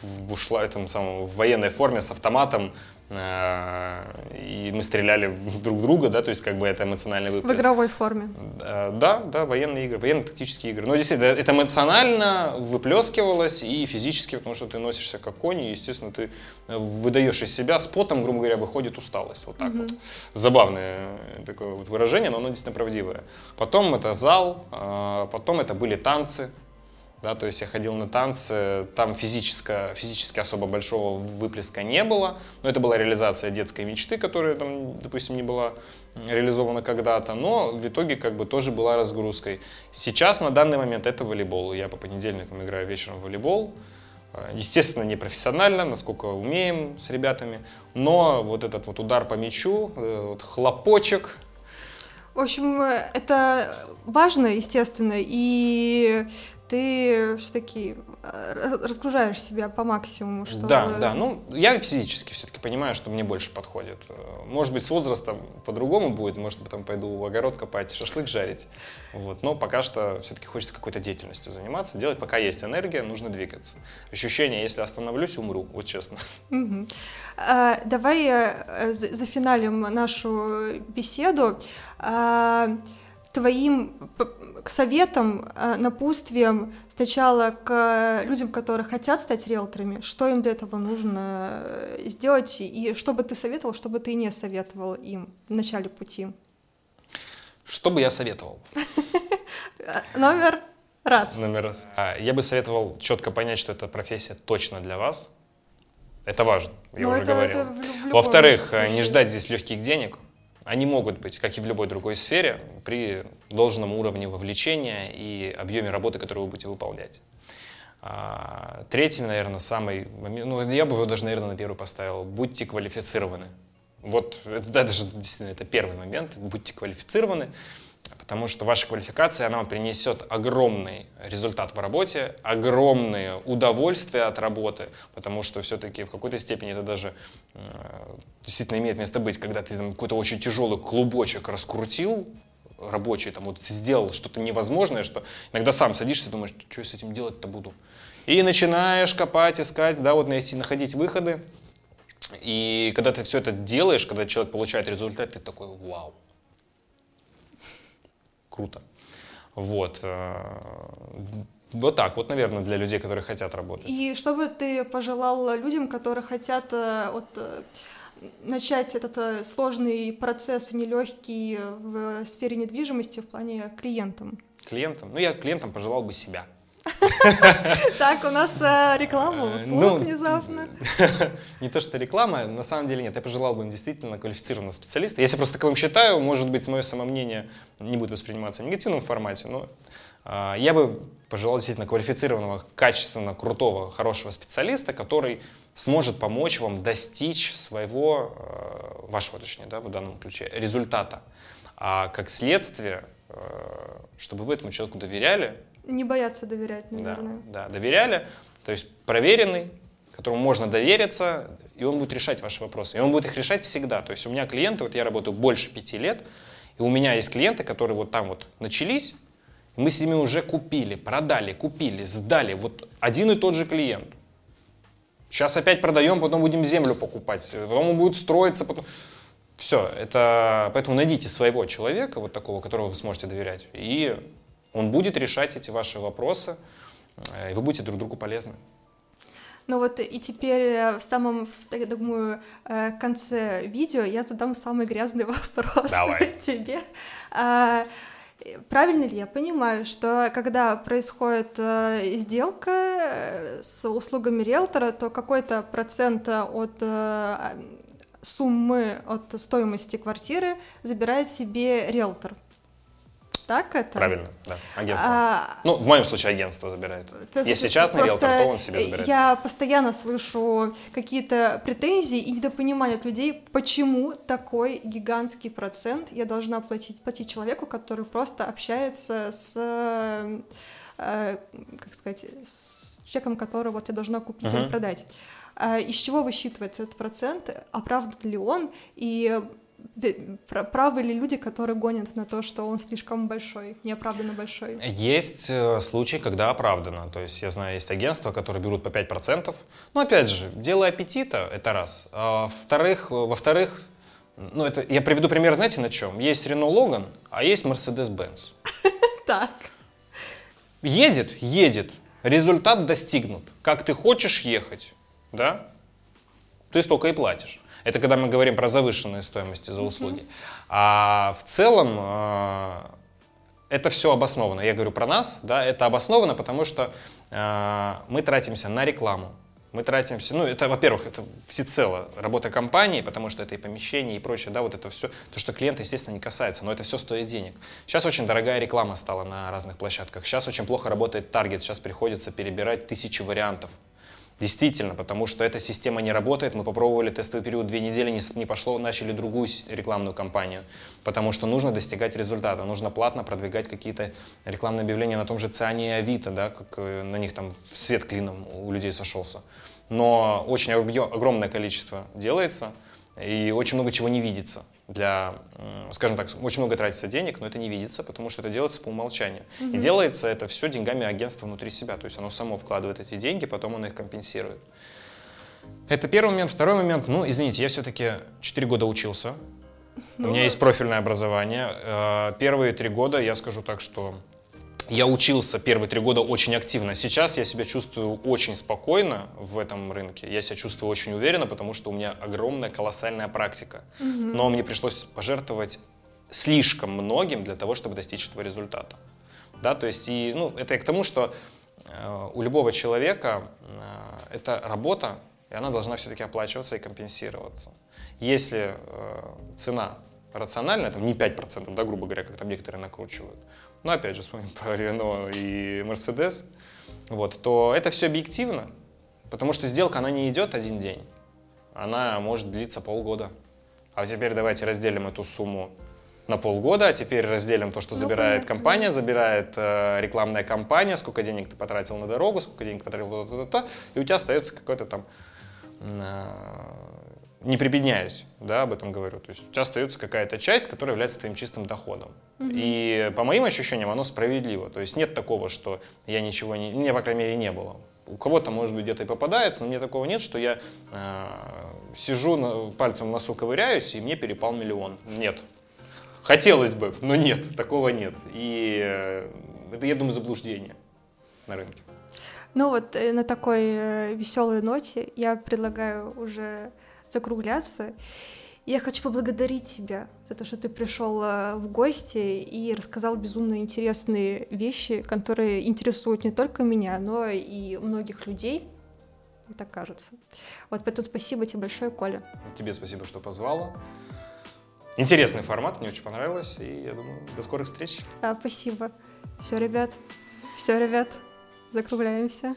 Speaker 2: в, бушла, этом самом, в военной форме с автоматом и мы стреляли друг в друга, да, то есть как бы это эмоциональный выплеск.
Speaker 1: В игровой форме.
Speaker 2: Э, да, да, военные игры, военно-тактические игры. Но действительно, это эмоционально выплескивалось и физически, потому что ты носишься как конь, и, естественно, ты выдаешь из себя, с потом, грубо говоря, выходит усталость. Вот так угу. вот. Забавное такое вот выражение, но оно действительно правдивое. Потом это зал, э, потом это были танцы, да, то есть я ходил на танцы, там физически, физически особо большого выплеска не было, но это была реализация детской мечты, которая там, допустим, не была реализована когда-то, но в итоге как бы тоже была разгрузкой. Сейчас на данный момент это волейбол, я по понедельникам играю вечером в волейбол, Естественно, не профессионально, насколько умеем с ребятами, но вот этот вот удар по мячу, э, вот хлопочек.
Speaker 1: В общем, это важно, естественно, и ты все-таки э, разгружаешь себя по максимуму.
Speaker 2: Чтобы... Да, да. Ну, я физически все-таки понимаю, что мне больше подходит. Может быть, с возрастом по-другому будет. Может, потом пойду в огород копать, шашлык жарить. Вот. Но пока что все-таки хочется какой-то деятельностью заниматься. Делать, пока есть энергия, нужно двигаться. Ощущение, если остановлюсь, умру, вот честно.
Speaker 1: Угу. А, давай э, зафиналим нашу беседу. А, твоим к советам, э, напутствиям сначала к людям, которые хотят стать риэлторами, что им для этого нужно э, сделать, и что бы ты советовал, что бы ты не советовал им в начале пути?
Speaker 2: Что бы я советовал?
Speaker 1: Номер Раз.
Speaker 2: Номер раз. А, Я бы советовал четко понять, что эта профессия точно для вас. Это важно, я
Speaker 1: Ну,
Speaker 2: уже
Speaker 1: это-
Speaker 2: говорил. Во-вторых, э, не ждать здесь легких денег. Они могут быть, как и в любой другой сфере, при должном уровне вовлечения и объеме работы, которую вы будете выполнять. А, Третий, наверное, самый ну, я бы его даже, наверное, на первый поставил. Будьте квалифицированы. Вот, это, да, даже действительно, это первый момент. Будьте квалифицированы, потому что ваша квалификация, она вам принесет огромный результат в работе, огромное удовольствие от работы, потому что все-таки в какой-то степени это даже э, действительно имеет место быть, когда ты там какой-то очень тяжелый клубочек раскрутил, рабочий, там вот сделал что-то невозможное, что иногда сам садишься и думаешь, что я с этим делать-то буду. И начинаешь копать, искать, да, вот найти, находить выходы. И когда ты все это делаешь, когда человек получает результат, ты такой, вау, круто. Вот. э, Вот так вот, наверное, для людей, которые хотят работать.
Speaker 1: И что бы ты пожелал людям, которые хотят э, вот, э, начать этот сложный процесс, нелегкий в сфере недвижимости в плане клиентам?
Speaker 2: Клиентам? Ну, я клиентам пожелал бы себя.
Speaker 1: Так, у нас э, реклама,
Speaker 2: Э,
Speaker 1: услуг
Speaker 2: ну,
Speaker 1: внезапно.
Speaker 2: Не то, что реклама, на самом деле нет. Я пожелал бы им действительно квалифицированного специалиста. Если просто таковым считаю, может быть, мое самомнение не будет восприниматься в негативном формате, но а, я бы пожелал действительно квалифицированного, качественно крутого, хорошего специалиста, который сможет помочь вам достичь своего, э, вашего, точнее, да, в данном ключе, результата. А как следствие, чтобы вы этому человеку доверяли,
Speaker 1: Не бояться доверять,
Speaker 2: да,
Speaker 1: наверное.
Speaker 2: да, доверяли, то есть проверенный, которому можно довериться, и он будет решать ваши вопросы. И он будет их решать всегда. То есть у меня клиенты, вот я работаю больше пяти лет, и у меня есть клиенты, которые вот там вот начались, мы с ними уже купили, продали, купили, сдали. Вот один и тот же клиент. Сейчас опять продаем, потом будем землю покупать, потом он будет строиться, потом... Все, это... Поэтому найдите своего человека, вот такого, которого вы сможете доверять, и он будет решать эти ваши вопросы, э, и вы будете друг другу полезны.
Speaker 1: Ну вот и теперь э, в самом, я думаю, э, конце видео я задам самый грязный вопрос
Speaker 2: Давай.
Speaker 1: тебе. А, Правильно ли я понимаю, что когда происходит сделка с услугами риэлтора, то какой-то процент от э, суммы, от стоимости квартиры забирает себе риэлтор? Так это?
Speaker 2: Правильно, да, агентство.
Speaker 1: А,
Speaker 2: Ну, в моем случае агентство забирает.
Speaker 1: То есть
Speaker 2: Если частный риэлтор, то он себе забирает.
Speaker 1: Я постоянно слышу какие-то претензии и недопонимание от людей, почему такой гигантский процент я должна платить, платить человеку, который просто общается с, э, э, как сказать, с человеком, которого вот я должна купить или
Speaker 2: Мгм.
Speaker 1: продать. А Из чего высчитывается этот процент? Оправдан ли он? И правы ли люди, которые гонят на то, что он слишком большой, неоправданно большой?
Speaker 2: Есть э, случаи, когда оправдано. То есть я знаю, есть агентства, которые берут по 5%. Но опять же, дело аппетита — это раз. А во-вторых, э, во-вторых, ну это, я приведу пример, знаете, на чем? Есть Renault Logan, а есть Mercedes-Benz.
Speaker 1: Так.
Speaker 2: Едет, едет, результат достигнут. Как ты хочешь ехать, да? Ты столько и платишь. Это когда мы говорим про завышенные стоимости за услуги. А в целом э, это все обосновано. Я говорю про нас, да, это обосновано, потому что э, мы тратимся на рекламу. Мы тратимся, ну, это, во-первых, это всецело работа компании, потому что это и помещение, и прочее, да, вот это все, то, что клиента, естественно, не касается, но это все стоит денег. Сейчас очень дорогая реклама стала на разных площадках, сейчас очень плохо работает таргет, сейчас приходится перебирать тысячи вариантов. Действительно, потому что эта система не работает. Мы попробовали тестовый период две недели, не, пошло, начали другую рекламную кампанию. Потому что нужно достигать результата, нужно платно продвигать какие-то рекламные объявления на том же Циане и Авито, да, как э, на них там свет клином у людей сошелся. Но очень огромное количество делается, и очень много чего не видится. Для, скажем так, очень много тратится денег, но это не видится, потому что это делается по умолчанию. И делается это все деньгами агентства внутри себя. То есть оно само вкладывает эти деньги, потом оно их компенсирует. Это первый момент. Второй момент, ну, извините, я все-таки 4 года учился. У
Speaker 1: Ну,
Speaker 2: меня есть профильное образование. Э, Первые три года, я скажу так, что я учился первые три года очень активно. Сейчас я себя чувствую очень спокойно в этом рынке. Я себя чувствую очень уверенно, потому что у меня огромная, колоссальная практика. Но мне пришлось пожертвовать слишком многим для того, чтобы достичь этого результата. Да, то есть, и, ну, это и к тому, что э, у любого человека э, это работа, и она должна все-таки оплачиваться и компенсироваться. Если э, цена рациональная, там не 5%, да, грубо говоря, как там некоторые накручивают, но опять же, вспомним про Рено и Мерседес, вот, то это все объективно, потому что сделка, она не идет один день, она может длиться полгода. А теперь давайте разделим эту сумму на полгода, а теперь разделим то, что ну, забирает понятно. компания, забирает э, рекламная кампания, сколько денег ты потратил на дорогу, сколько денег потратил на то-то-то, и у тебя остается какой-то там э, не прибедняюсь, да, об этом говорю. То есть у тебя остается какая-то часть, которая является твоим чистым доходом. Угу. И по моим ощущениям оно справедливо. То есть нет такого, что я ничего не... Мне, по крайней мере, не было. У кого-то, может быть, где-то и попадается, но мне такого нет, что я э, сижу, на, пальцем в носу ковыряюсь, и мне перепал миллион. Нет. Хотелось бы, но нет, такого нет. И э, это, я думаю, заблуждение на рынке.
Speaker 1: Ну вот э, на такой э, веселой ноте я предлагаю уже закругляться. Я хочу поблагодарить тебя за то, что ты пришел э, в гости и рассказал безумно интересные вещи, которые интересуют не только меня, но и многих людей. Мне так кажется. Вот поэтому спасибо тебе большое, Коля.
Speaker 2: Тебе спасибо, что позвала. Интересный формат, мне очень понравилось, и я думаю, до скорых встреч.
Speaker 1: Да, спасибо. Все, ребят, все, ребят, закругляемся.